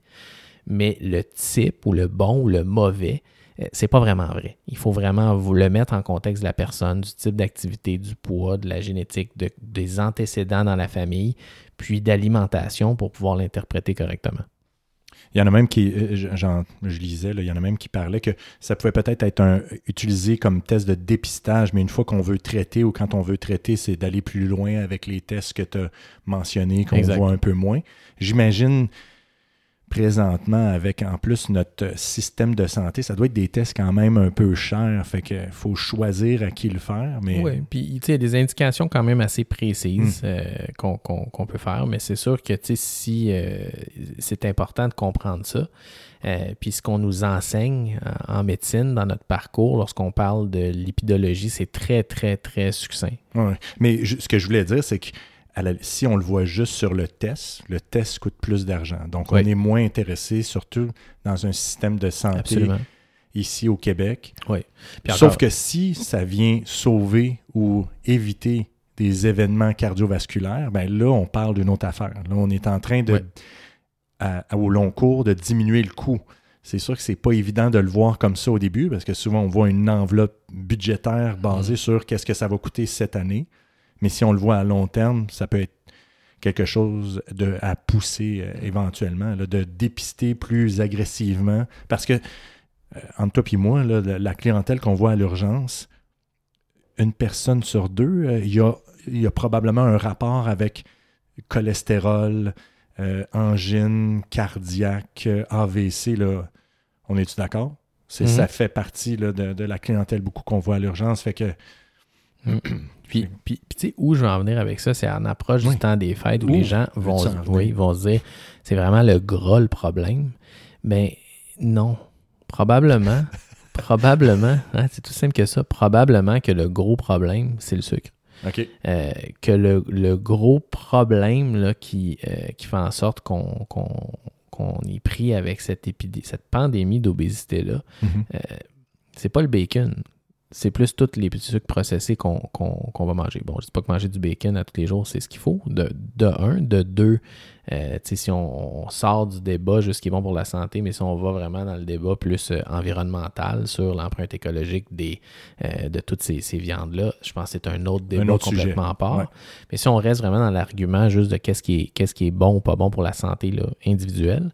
mais le type ou le bon ou le mauvais, euh, c'est pas vraiment vrai. Il faut vraiment vous le mettre en contexte de la personne, du type d'activité, du poids, de la génétique, des antécédents dans la famille, puis d'alimentation pour pouvoir l'interpréter correctement.
Il y en a même qui, euh, je lisais, il y en a même qui parlaient que ça pouvait peut-être être, un, utilisé comme test de dépistage, mais une fois qu'on veut traiter ou quand on veut traiter, c'est d'aller plus loin avec les tests que tu as mentionnés, qu'on voit un peu moins. J'imagine présentement avec en plus notre système de santé, ça doit être des tests quand même un peu chers. Fait qu'il faut choisir à qui le faire. Mais...
Oui, puis il y a des indications quand même assez précises hmm. euh, qu'on peut faire, mais c'est sûr que si euh, c'est important de comprendre ça. Euh, puis ce qu'on nous enseigne en médecine dans notre parcours, lorsqu'on parle de lipidologie, c'est très, très, très succinct.
Oui, mais ce que je voulais dire, c'est que si on le voit juste sur le test, le test coûte plus d'argent. Donc, on est moins intéressé, surtout dans un système de santé ici au Québec.
Oui.
Sauf que si ça vient sauver ou éviter des événements cardiovasculaires, ben là, on parle d'une autre affaire. Là, on est en train de, au long cours, de diminuer le coût. C'est sûr que c'est pas évident de le voir comme ça au début, parce que souvent, on voit une enveloppe budgétaire basée mm. sur qu'est-ce que ça va coûter cette année. Mais si on le voit à long terme, ça peut être quelque chose de, à pousser euh, éventuellement, de dépister plus agressivement. Parce que, euh, entre toi et moi, la clientèle qu'on voit à l'urgence, une personne sur deux, euh, il y, a, probablement un rapport avec cholestérol, angine, cardiaque, AVC. Là. On est-tu d'accord? C'est, Ça mm-hmm. fait partie de, de, la clientèle beaucoup qu'on voit à l'urgence. Fait que
Mm. Puis, puis, tu sais, où je vais en venir avec ça, c'est en approche du temps des fêtes où les gens vont, oui, vont se dire c'est vraiment le gros le problème. Mais non. Probablement, probablement, hein, c'est tout simple que ça, probablement que le gros problème, c'est le sucre. Euh, que le, gros problème là, qui, euh, qui fait en sorte qu'on est pris avec cette, cette pandémie d'obésité-là, mm-hmm. euh, c'est pas le bacon c'est plus tous les petits sucres processés qu'on va manger. Bon, je ne dis pas que manger du bacon à tous les jours, c'est ce qu'il faut, de, de, un. De deux, euh, si on, sort du débat juste qui est bon pour la santé, mais si on va vraiment dans le débat plus euh, environnemental sur l'empreinte écologique des, euh, de toutes ces, viandes-là, je pense que c'est un autre débat complètement à part. Mais si on reste vraiment dans l'argument juste de qu'est-ce qui, est, qui est bon ou pas bon pour la santé là, individuelle,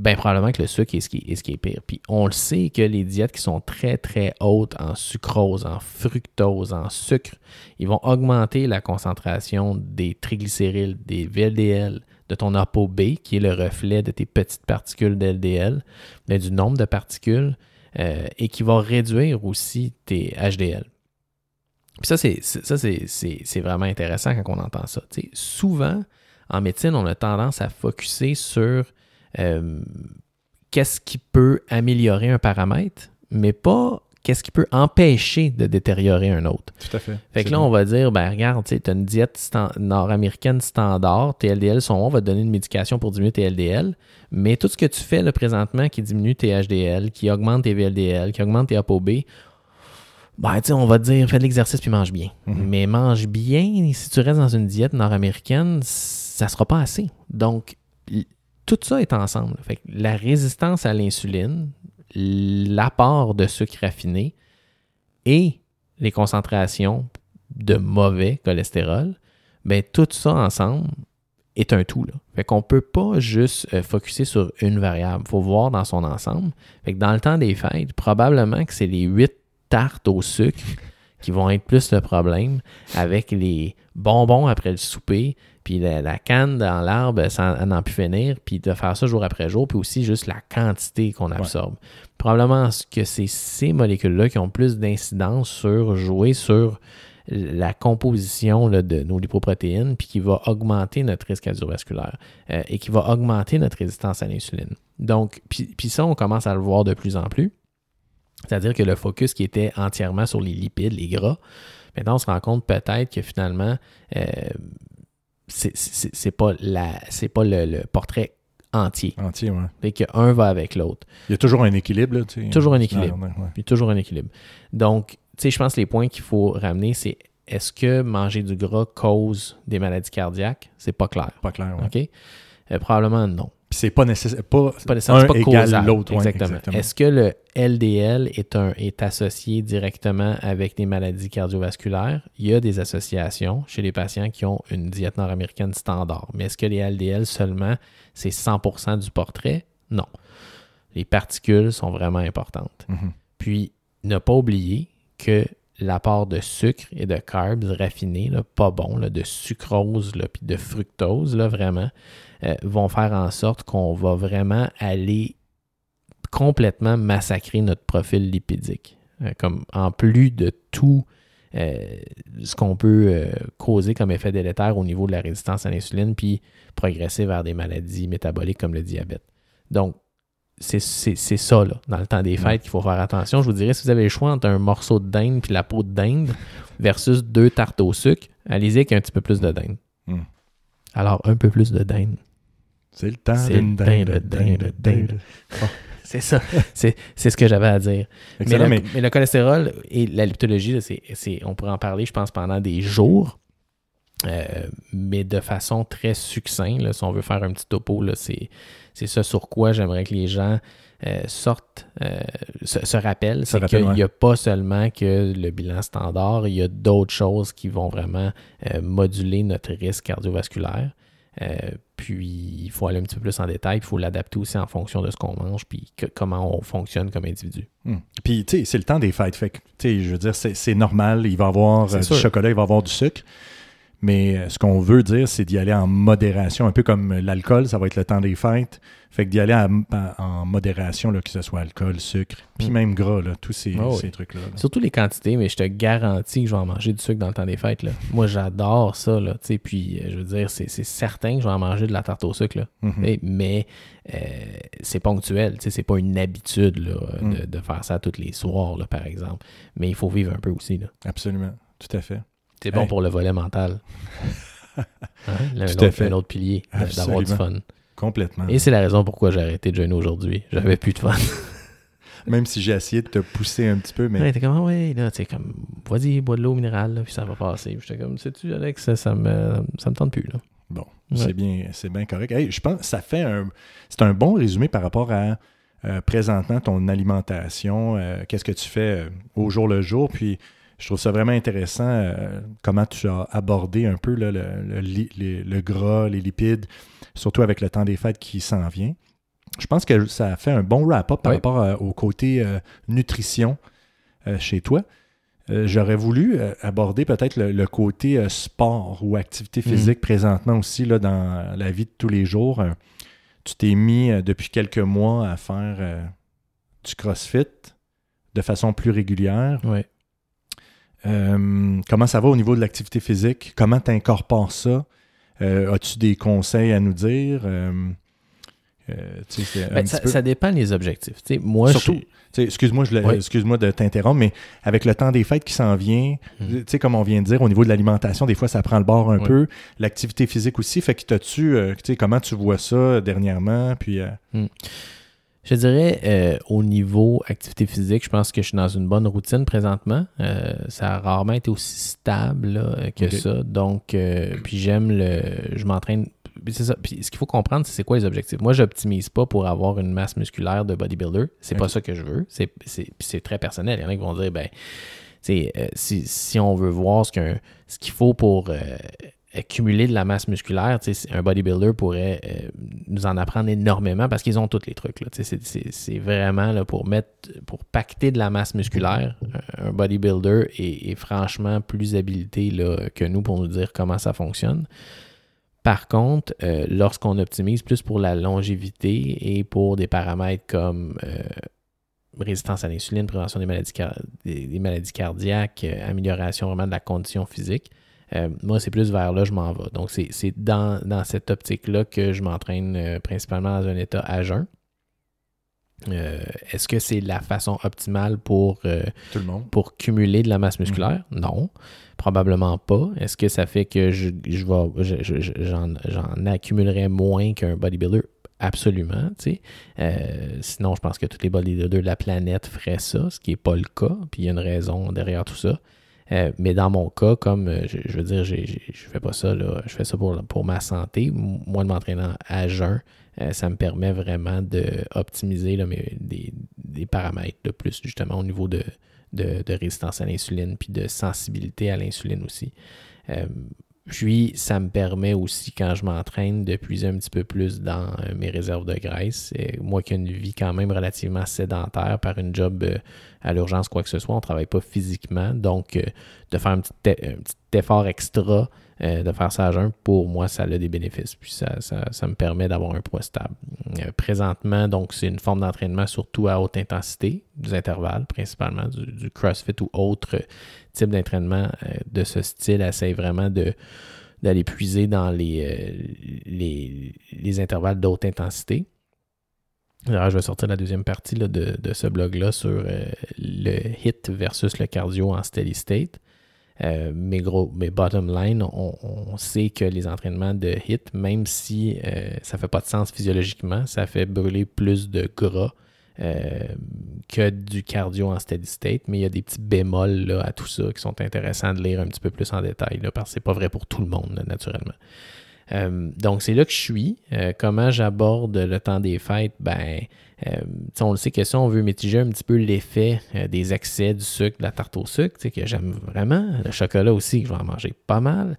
ben probablement que le sucre est ce, qui, est pire. Puis on le sait que les diètes qui sont très très hautes en sucrose, en fructose, en sucre, ils vont augmenter la concentration des triglycérides, des VLDL, de ton ApoB, qui est le reflet de tes petites particules d'LDL, mais du nombre de particules, euh, et qui va réduire aussi tes HDL. Puis ça, c'est, ça c'est, vraiment intéressant quand on entend ça. souvent, en médecine, on a tendance à focuser sur euh, qu'est-ce qui peut améliorer un paramètre, mais pas qu'est-ce qui peut empêcher de détériorer un autre.
Tout à fait.
Fait que là, on va dire, ben regarde, tu as une diète nord-américaine standard, tes LDL sont on va te donner une médication pour diminuer tes LDL, mais tout ce que tu fais là, présentement qui diminue tes HDL, qui augmente tes VLDL, qui augmente tes ApoB, ben, on va te dire, fais de l'exercice puis mange bien. Mhm. Mais mange bien, si tu restes dans une diète nord-américaine, ça sera pas assez. Donc, tout ça est ensemble. La résistance à l'insuline, l'apport de sucre raffiné et les concentrations de mauvais cholestérol, ben tout ça ensemble est un tout. Là. Fait qu'on ne peut pas juste euh, focuser sur une variable. Il faut voir dans son ensemble. Fait que dans le temps des fêtes, probablement que c'est les huit tartes au sucre qui vont être plus le problème avec les bonbons après le souper, puis la, canne dans l'arbre sans n'en plus finir, puis de faire ça jour après jour, puis aussi juste la quantité qu'on absorbe. Probablement que c'est ces molécules-là qui ont plus d'incidence sur jouer sur la composition de nos lipoprotéines, puis qui va augmenter notre risque cardiovasculaire euh, et qui va augmenter notre résistance à l'insuline. Donc, puis, puis ça, on commence à le voir de plus en plus. C'est-à-dire que le focus qui était entièrement sur les lipides, les gras, maintenant on se rend compte peut-être que finalement, euh, c'est pas, la, pas le, portrait entier.
Entier, ouais.
Et qu'un va avec l'autre.
Il y a toujours un équilibre, là, tu sais.
Toujours un équilibre.
Ouais, ouais.
Puis toujours un équilibre. Donc, tu sais, je pense que les points qu'il faut ramener, c'est est-ce que manger du gras cause des maladies cardiaques? C'est pas clair.
Pas clair, ouais.
OK? Euh, probablement non.
Puis c'est pas nécessaire. Pas,
C'est pas nécessairement
un
pas
égale l'autre, ouais,
exactement. Est-ce que le LDL est, un, est associé directement avec des maladies cardiovasculaires? Il y a des associations chez les patients qui ont une diète nord-américaine standard. Mais est-ce que les LDL seulement, c'est 100% du portrait? Non. Les particules sont vraiment importantes.
Mhm.
Puis, ne pas oublier que l'apport de sucre et de carbs raffinés, pas bon, là, de sucrose puis de fructose, vraiment, euh, vont faire en sorte qu'on va vraiment aller complètement massacrer notre profil lipidique. Euh, comme en plus de tout euh, ce qu'on peut causer comme effet délétère au niveau de la résistance à l'insuline, puis progresser vers des maladies métaboliques comme le diabète. Donc, c'est ça, là, dans le temps des fêtes, qu'il faut faire attention. Je vous dirais, si vous avez le choix entre un morceau de dinde puis la peau de dinde versus deux tartes au sucre, allez-y avec un petit peu plus de dinde.
Mm.
Alors, un peu plus de dinde.
C'est le temps d'une dinde,
dinde,
dinde,
dinde,
dinde.
dinde. C'est ça. C'est ce que j'avais à dire. Mais le,
mais
mais le cholestérol et la liptologie, là, on pourrait en parler, je pense, pendant des jours, euh, mais de façon très succincte. là, si on veut faire un petit topo, c'est ça sur quoi j'aimerais que les gens euh, sortent, euh, se, se rappellent. C'est qu'il n'y a pas seulement que le bilan standard, il y a d'autres choses qui vont vraiment moduler notre risque cardiovasculaire. Puis, il faut aller un petit peu plus en détail, il faut l'adapter aussi en fonction de ce qu'on mange, puis que- comment on fonctionne comme individu.
Hmm. Puis, tu sais, c'est le temps des fêtes. Fait que, tu sais, je veux dire, c'est normal. Il va y avoir du chocolat, il va y avoir du sucre. Mais euh, ce qu'on veut dire, c'est d'y aller en modération, un peu comme l'alcool, ça va être le temps des fêtes. Fait que d'y aller à- à- en modération, là, que ce soit alcool, sucre, puis
Mm.
même gras, là, tous ces,
Ah oui.
ces trucs-là. là.
Surtout les quantités, mais je te garantis que je vais en manger du sucre dans le temps des fêtes. Là. Moi, j'adore ça. Là, puis, euh, je veux dire, c'est certain que je vais en manger de la tarte au sucre. Là.
Mhm.
Et- mais euh, c'est ponctuel. tu sais, C'est pas une habitude là,
Mm.
de, de faire ça tous les soirs, là, par exemple. Mais il faut vivre un peu aussi. là.
Absolument, tout à fait.
C'est bon
Hey.
pour le volet mental. Hein? Le-
Tout
un,
à
autre, autre pilier d'avoir du fun.
Complètement.
Et c'est la raison pourquoi j'ai arrêté de jeûner aujourd'hui. J'avais plus de fun.
Même si j'ai essayé de te pousser un petit peu, mais
Ouais, t'es comme, ah ouais, là, tu sais, comme, vas-y, bois de l'eau minérale, là, puis ça va passer. J'étais comme, sais-tu, Alex, ça, ça me, ça me tente plus, là.
Bon,
Ouais.
c'est bien, c'est bien correct. Hey, je pense que ça fait un, c'est un bon résumé par rapport à euh, présentement ton alimentation, euh, qu'est-ce que tu fais euh, au jour le jour, puis je trouve ça vraiment intéressant euh, comment tu as abordé un peu là, le, le le gras, les lipides, surtout avec le temps des fêtes qui s'en vient. Je pense que ça fait un bon wrap-up par
Oui.
rapport à- au côté euh, nutrition euh, chez toi. Euh, J'aurais voulu euh, aborder peut-être le, côté euh, sport ou activité physique présentement aussi là, dans la vie de tous les jours. Euh, tu t'es mis euh, depuis quelques mois à faire euh, du CrossFit de façon plus régulière.
Ouais.
Euh, comment ça va au niveau de l'activité physique? Comment tu incorpores ça? Euh, As-tu des conseils à nous dire? Euh,
Ben, ça,
peu-
ça dépend des objectifs. Moi,
Surtout,
je-
excuse-moi,
Oui.
de t'interrompre, mais avec le temps des fêtes qui s'en vient, tu sais, comme on vient de dire, au niveau de l'alimentation, des fois, ça prend le bord un
Oui.
peu. L'activité physique aussi, fait que t'as-tu, euh, comment tu vois ça dernièrement, puis... euh,
Je dirais, euh, au niveau activité physique, je pense que je suis dans une bonne routine présentement. Euh, ça a rarement été aussi stable là, que ça. Donc, euh, puis j'aime le. Je m'entraîne. C'est ça. Puis ce qu'il faut comprendre, c'est c'est quoi les objectifs? Moi, j'optimise pas pour avoir une masse musculaire de bodybuilder. C'est pas
Ok.
ça que je veux. C'est c'est- puis c'est très personnel. Il y en a qui vont dire, ben, euh, si, si on veut voir ce qu'un- ce qu'il faut pour accumuler de la masse musculaire, un bodybuilder pourrait euh, nous en apprendre énormément parce qu'ils ont tous les trucs. C'est vraiment là, pour mettre, pour pacter de la masse musculaire. Un bodybuilder est, franchement plus habilité là, que nous pour nous dire comment ça fonctionne. Par contre, euh, lorsqu'on optimise plus pour la longévité et pour des paramètres comme euh, résistance à l'insuline, prévention des maladies, des, maladies cardiaques, amélioration vraiment de la condition physique, euh, moi, c'est plus vers là je m'en vais. Donc, c'est dans, dans cette optique-là que je m'entraîne euh, principalement dans un état à jeun. Euh, Est-ce que c'est la façon optimale pour, euh,
tout le monde?
pour cumuler de la masse musculaire? Non, probablement pas. Est-ce que ça fait que je, je vais, je- je- j'en, j'en accumulerai moins qu'un bodybuilder? absolument. Euh, sinon, je pense que tous les bodybuilders de la planète feraient ça, ce qui n'est pas le cas. Puis il y a une raison derrière tout ça. Euh, mais dans mon cas, comme euh, je, veux dire, je ne fais pas ça, là, je fais ça pour, pour ma santé. Moi, de m'entraîner à jeun, ça me permet vraiment d'optimiser des, des, paramètres de plus, justement, au niveau de, de, de résistance à l'insuline, puis de sensibilité à l'insuline aussi. Puis, ça me permet aussi, quand je m'entraîne, de puiser un petit peu plus dans euh, mes réserves de graisse. moi qui ai une vie quand même relativement sédentaire par une job euh, à l'urgence, quoi que ce soit, on ne travaille pas physiquement. Donc, euh, de faire un petit, effort extra, de faire ça à jeun, pour moi, ça a des bénéfices. Puis, ça, me permet d'avoir un poids stable. présentement, donc, c'est une forme d'entraînement surtout à haute intensité, des intervalles principalement, du CrossFit ou autre type d'entraînement euh, de ce style essaye vraiment de d'aller puiser dans les, euh, les, intervalles d'haute intensité. Alors, je vais sortir la deuxième partie de, ce blog-là sur euh, le HIT versus le cardio en steady state. Mais gros, mais bottom line, on, sait que les entraînements de HIT, même si ça ne fait pas de sens physiologiquement, ça fait brûler plus de gras euh, que du cardio en steady state, mais il y a des petits bémols là, à tout ça qui sont intéressants de lire un petit peu plus en détail, là, parce que c'est pas vrai pour tout le monde, naturellement. Euh, donc, c'est là que je suis. Euh, comment j'aborde le temps des fêtes? Ben, on le sait que si on veut mitiger un petit peu l'effet des excès du sucre, de la tarte au sucre, que j'aime vraiment, le chocolat aussi, que je vais en manger pas mal.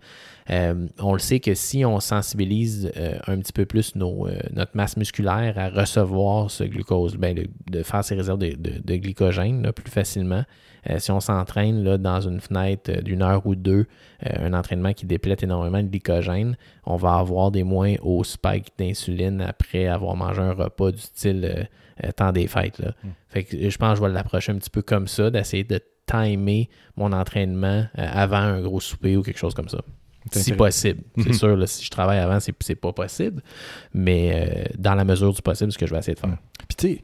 Euh, on le sait que si on sensibilise euh, un petit peu plus euh, notre masse musculaire à recevoir ce glucose, ben, de, faire ses réserves de, glycogène plus facilement, si on s'entraîne dans une fenêtre d'une heure ou deux, un entraînement qui déplète énormément de glycogène, on va avoir des moins hauts spikes d'insuline après avoir mangé un repas du style temps des fêtes. Là. Hmm. Fait que je pense que je vais l'approcher un petit peu comme ça, d'essayer de timer mon entraînement avant un gros souper ou quelque chose comme ça. Si possible. C'est mhm. sûr, si je travaille avant, c'est pas possible. Mais euh, dans la mesure du possible, ce que je vais essayer de faire.
Puis tu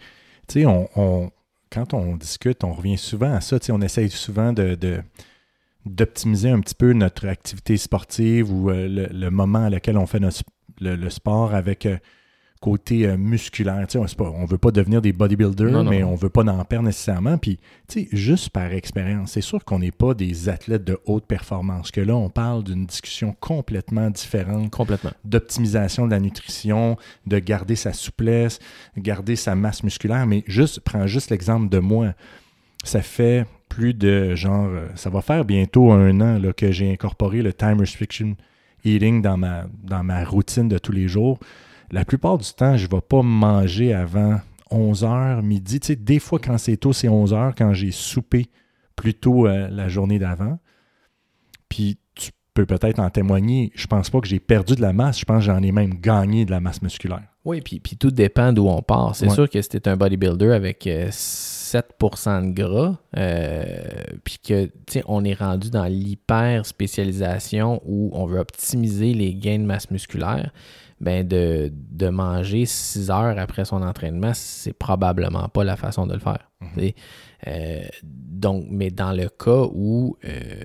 sais, on, quand on discute, on revient souvent à ça. On essaye souvent de, d'optimiser un petit peu notre activité sportive ou euh, le, moment à lequel on fait notre, le, sport avec euh, côté euh, musculaire. on ne veut pas devenir des bodybuilders, mais on ne veut pas en perdre nécessairement. Puis, juste par expérience, c'est sûr qu'on n'est pas des athlètes de haute performance. Que là, on parle d'une discussion complètement différente.
Complètement.
D'optimisation de la nutrition, de garder sa souplesse, garder sa masse musculaire. Mais juste, prends juste l'exemple de moi. Ça fait plus de genre, euh, ça va faire bientôt un an là, que j'ai incorporé le time restriction eating dans ma, dans ma routine de tous les jours la plupart du temps, je ne vais pas manger avant 11h, midi. Tu sais, des fois, quand c'est tôt, c'est 11h, quand j'ai soupé plus tôt euh, la journée d'avant. Puis tu peux peut-être en témoigner. Je pense pas que j'ai perdu de la masse. Je pense que j'en ai même gagné de la masse musculaire.
Oui, puis, puis tout dépend d'où on part. C'est sûr que c'était un bodybuilder avec 7% euh, de gras, euh, puis que on est rendu dans l'hyper spécialisation où on veut optimiser les gains de masse musculaire ben de, manger six heures après son entraînement, c'est probablement pas la façon de le faire. Mhm. Euh, donc, mais dans le cas où euh,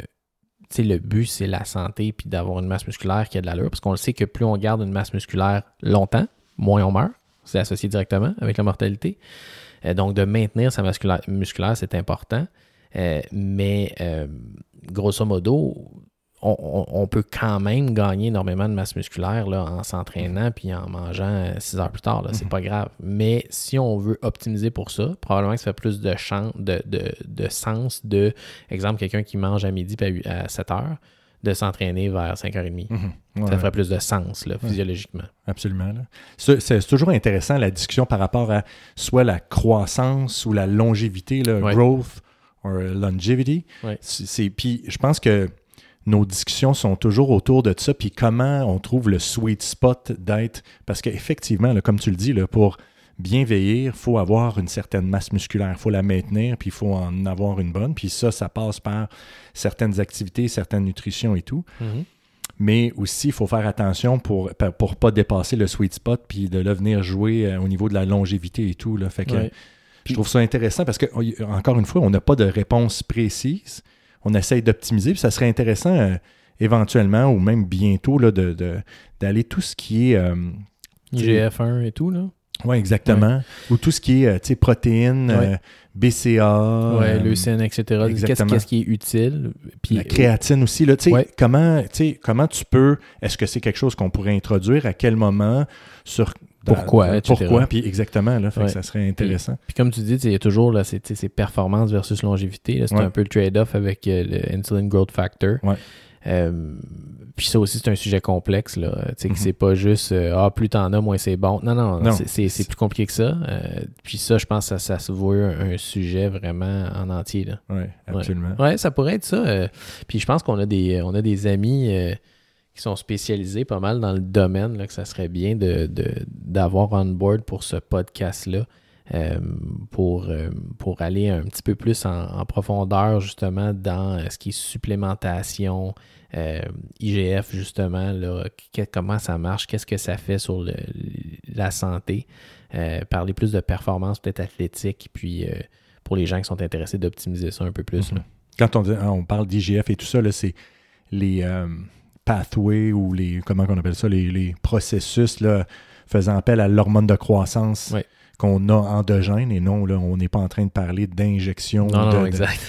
le but, c'est la santé puis d'avoir une masse musculaire qui a de l'allure, parce qu'on le sait que plus on garde une masse musculaire longtemps, moins on meurt. C'est associé directement avec la mortalité. Euh, donc, de maintenir sa masse musculaire, c'est important. mais grosso modo, on, peut quand même gagner énormément de masse musculaire là, en s'entraînant puis en mangeant 6 heures plus tard. C'est mhm. pas grave. Mais si on veut optimiser pour ça, probablement que ça fait plus de, de, sens de, exemple, quelqu'un qui mange à midi puis à 7 heures, de s'entraîner vers 5h30. Mhm. ça ferait plus de sens là, physiologiquement.
Absolument. C'est toujours intéressant la discussion par rapport à soit la croissance ou la longévité, le growth ou longevity. Puis je pense que nos discussions sont toujours autour de ça, puis comment on trouve le sweet spot d'être. Parce qu'effectivement, comme tu le dis, là, pour bien vieillir, il faut avoir une certaine masse musculaire, il faut la maintenir, puis il faut en avoir une bonne. Puis ça, ça passe par certaines activités, certaines nutritions et tout. Mm-hmm. Mais aussi, il faut faire attention pour ne pas dépasser le sweet spot, puis de là venir jouer euh, au niveau de la longévité et tout. Là. Fait que, Je trouve ça intéressant parce que, encore une fois, on n'a pas de réponse précise on essaye d'optimiser. Puis ça serait intéressant euh, éventuellement ou même bientôt là, de, d'aller tout ce qui est euh,
IGF-1 et tout, là.
Oui, exactement. Ou tout ce qui est euh, tu sais, protéines,
Ouais.
euh, BCA. euh,
leucine, etc. Qu'est-ce
exactement.
qu'est-ce qui est utile? Puis,
La créatine aussi, là,
Ouais.
comment, comment tu peux, est-ce que c'est quelque chose qu'on pourrait introduire, à quel moment, sur...
Pourquoi, etc.
Pourquoi, puis exactement, là, fait que
Ouais.
ça serait intéressant.
Puis comme tu dis, il y a toujours là, c'est, tu sais, c'est performance versus longévité. C'est
Ouais.
un peu le trade-off avec euh, le insulin growth factor.
Ouais.
Euh, puis ça aussi, c'est un sujet complexe. Là. Tu sais, que
Mhm.
c'est pas juste euh, Ah, plus t'en as, moins c'est bon. Non, non,
Non.
c'est, plus compliqué que ça. Euh, puis ça, je pense que ça, ça se voit un, un sujet vraiment en entier. Là.
Oui, absolument.
Ouais, ça pourrait être ça. euh, puis je pense qu'on a des, on a des amis euh, qui sont spécialisés pas mal dans le domaine, là, que ça serait bien de, de- d'avoir on board pour ce podcast-là. euh, pour, euh, pour aller un petit peu plus en, profondeur justement dans euh, ce qui est supplémentation, IGF justement, là, comment ça marche, qu'est-ce que ça fait sur le- la santé, parler plus de performance peut-être athlétique, puis pour les gens qui sont intéressés d'optimiser ça un peu plus.
Mhm.
là.
Quand on, dit- on parle d'IGF et tout ça, c'est les pathways ou les, comment on appelle ça, les, les processus là, faisant appel à l'hormone de croissance qu'on a endogène et non, là, on n'est pas en train de parler d'injection de,
non,
de-
exact.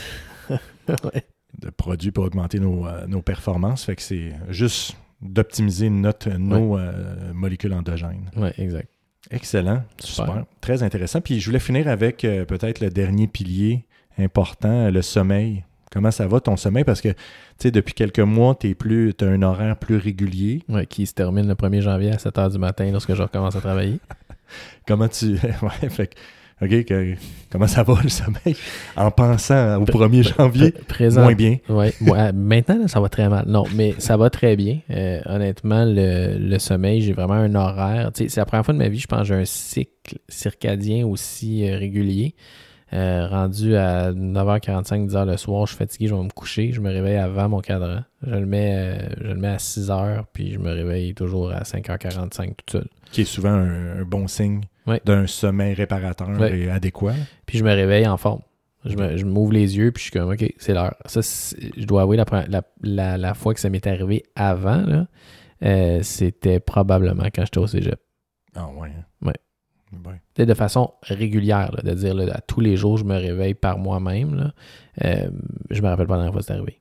Ouais.
de produits pour augmenter nos, euh, nos performances. Fait que c'est juste d'optimiser notre, nos euh, molécules endogènes.
Ouais, exact.
Excellent.
Super.
Super. Très intéressant. Puis je voulais finir avec euh, peut-être le dernier pilier important, le sommeil. Comment ça va ton sommeil? Parce que, tu sais, depuis quelques mois, tu as un horaire plus régulier.
Qui se termine le 1er janvier à 7 h du matin lorsque je recommence à travailler.
Comment tu... ouais, fait que... OK, que- comment ça va le sommeil? En pensant au 1er janvier,
Pré- Présent.
moins bien.
Ouais, ouais, maintenant, là, ça va très mal. Non, mais ça va très bien. Euh, honnêtement, le, le sommeil, j'ai vraiment un horaire. C'est la première fois de ma vie, je pense, j'ai un cycle circadien aussi euh, régulier. Euh, rendu à 9h45, 10h le soir, je suis fatigué, je vais me coucher. Je me réveille avant mon cadran. Je le mets, euh, je le mets à 6h, puis je me réveille toujours à 5h45 tout seul.
Qui est souvent un, un bon signe d'un sommeil réparateur et adéquat.
Puis je me réveille en forme. Je m'ouvre les yeux, puis je suis comme, OK, c'est l'heure. Ça, je dois avouer, la, la, la- la fois que ça m'est arrivé avant, euh, c'était probablement quand j'étais au cégep.
Ah ouais. hein?
Ouais.
Ouais.
De façon régulière, là, de dire là, à tous les jours, je me réveille par moi-même. Euh, je me rappelle pas la dernière fois que c'est arrivé.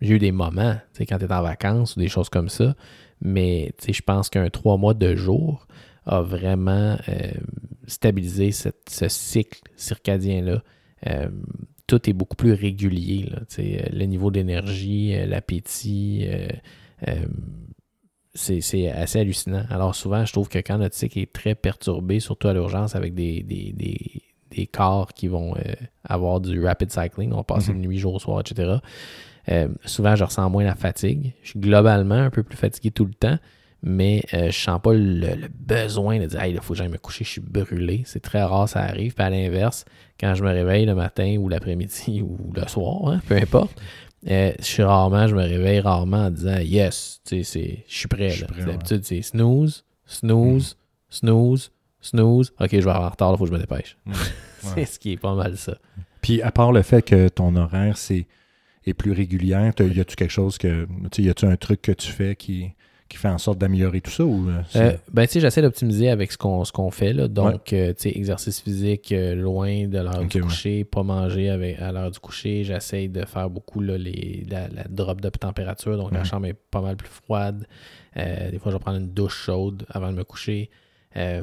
J'ai eu des moments, quand tu es en vacances ou des choses comme ça, mais je pense qu'un trois mois de jour a vraiment euh, stabilisé cette- ce cycle circadien-là. Euh, tout est beaucoup plus régulier. Là, le niveau d'énergie, l'appétit, euh, c'est assez hallucinant. Alors souvent, je trouve que quand notre cycle est très perturbé, surtout à l'urgence, avec des, des, des- des corps qui vont euh, avoir du rapid cycling, on va passer
Mhm.
de nuit, jour, soir, etc., euh, souvent, je ressens moins la fatigue. Je suis globalement un peu plus fatigué tout le temps, mais euh, je sens pas le, le besoin de dire Hey, il faut que j'aille me coucher, je suis brûlé. C'est très rare, ça arrive. Puis à l'inverse, quand je me réveille le matin ou l'après-midi ou le soir, hein, peu importe, euh, je suis rarement, je me réveille rarement en disant Yes, tu sais, c'est- je suis prêt.
Ouais.
D'habitude, c'est snooze, snooze, snooze, snooze. Ok, je vais avoir en retard, il faut que je me dépêche.
Ouais.
c'est ce qui est pas mal ça.
Puis à part le fait que ton horaire c'est est plus régulière, y a-tu quelque chose que tu y a-tu un truc que tu fais qui, qui fait en sorte d'améliorer tout ça ou euh,
Euh, ben, tu sais, j'essaie d'optimiser avec ce qu'on ce qu'on fait. Là. Donc, euh, tu sais, exercice physique euh, loin de l'heure du
ouais.
coucher, pas manger avec, à l'heure du coucher. J'essaie de faire beaucoup là, les, la, la drop de température. Donc, la chambre est pas mal plus froide. Des fois, je vais prendre une douche chaude avant de me coucher. Euh,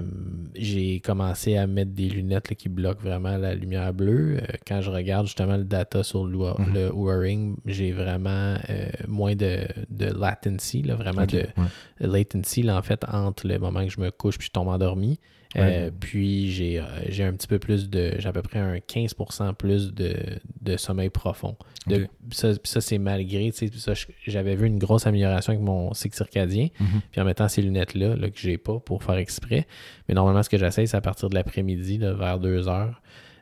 j'ai commencé à mettre des lunettes là, qui bloquent vraiment la lumière bleue. Euh, quand je regarde justement le data sur le, Oura-
Mhm.
le Oura Ring, j'ai vraiment euh, moins de, de latency, là, vraiment de,
ouais.
latency là, en fait entre le moment que je me couche puis je tombe endormi.
Ouais.
Euh, puis j'ai euh, j'ai un petit peu plus de. J'ai à peu près un 15% plus de, de sommeil profond. De-. Ça, ça, c'est malgré. J'avais vu une grosse amélioration avec mon cycle circadien.
Mhm.
Puis en mettant ces lunettes-là, là, que j'ai pas pour faire exprès. Mais normalement, ce que j'essaie, c'est à partir de l'après-midi, vers 2 heures.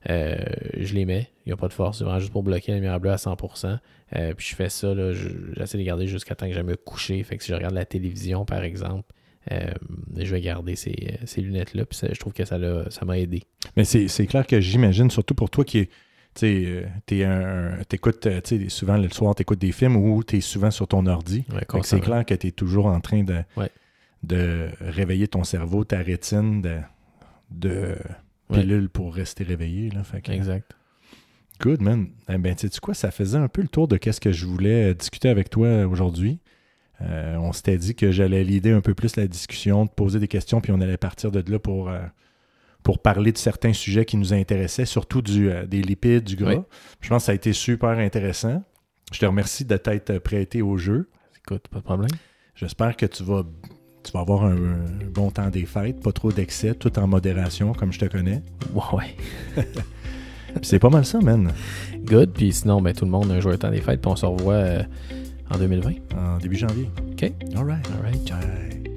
euh, je les mets. Il n'y a pas de force. C'est vraiment juste pour bloquer la lumière bleue à 100%. Euh, puis je fais ça. je- J'essaie de les garder jusqu'à temps que j'aille me coucher. Fait que si je regarde la télévision, par exemple, je vais garder ces, ces lunettes-là. Puis je trouve que ça m'a aidé.
Mais c'est clair que j'imagine, surtout pour toi qui est. Euh, t'écoutes, euh, souvent le soir, t'écoutes des films ou t'es souvent sur ton ordi.
Ouais,
c'est clair que t'es toujours en train de,
Ouais.
de réveiller ton cerveau, ta rétine de, de pilule pour rester réveillé. Là. Fait que,
Exact.
Good, man. Eh ben, tu sais quoi, ça faisait un peu le tour de qu'est-ce que je voulais discuter avec toi aujourd'hui. Euh, on s'était dit que j'allais l'idée un peu plus la discussion, de poser des questions, puis on allait partir de là pour, euh, pour parler de certains sujets qui nous intéressaient, surtout du, euh, des lipides, du gras.
Oui.
Je pense que ça a été super intéressant. Je te remercie de t'être prêté au jeu.
Écoute, pas de problème.
J'espère que tu vas, tu vas avoir un, un bon temps des fêtes, pas trop d'excès, tout en modération, comme je te connais.
Ouais,
c'est pas mal ça, man.
Good. Puis sinon, ben, tout le monde a un joyeux temps des fêtes. Puis on se revoit en 2020.
En début janvier.
OK.
All right.
All right.
Bye.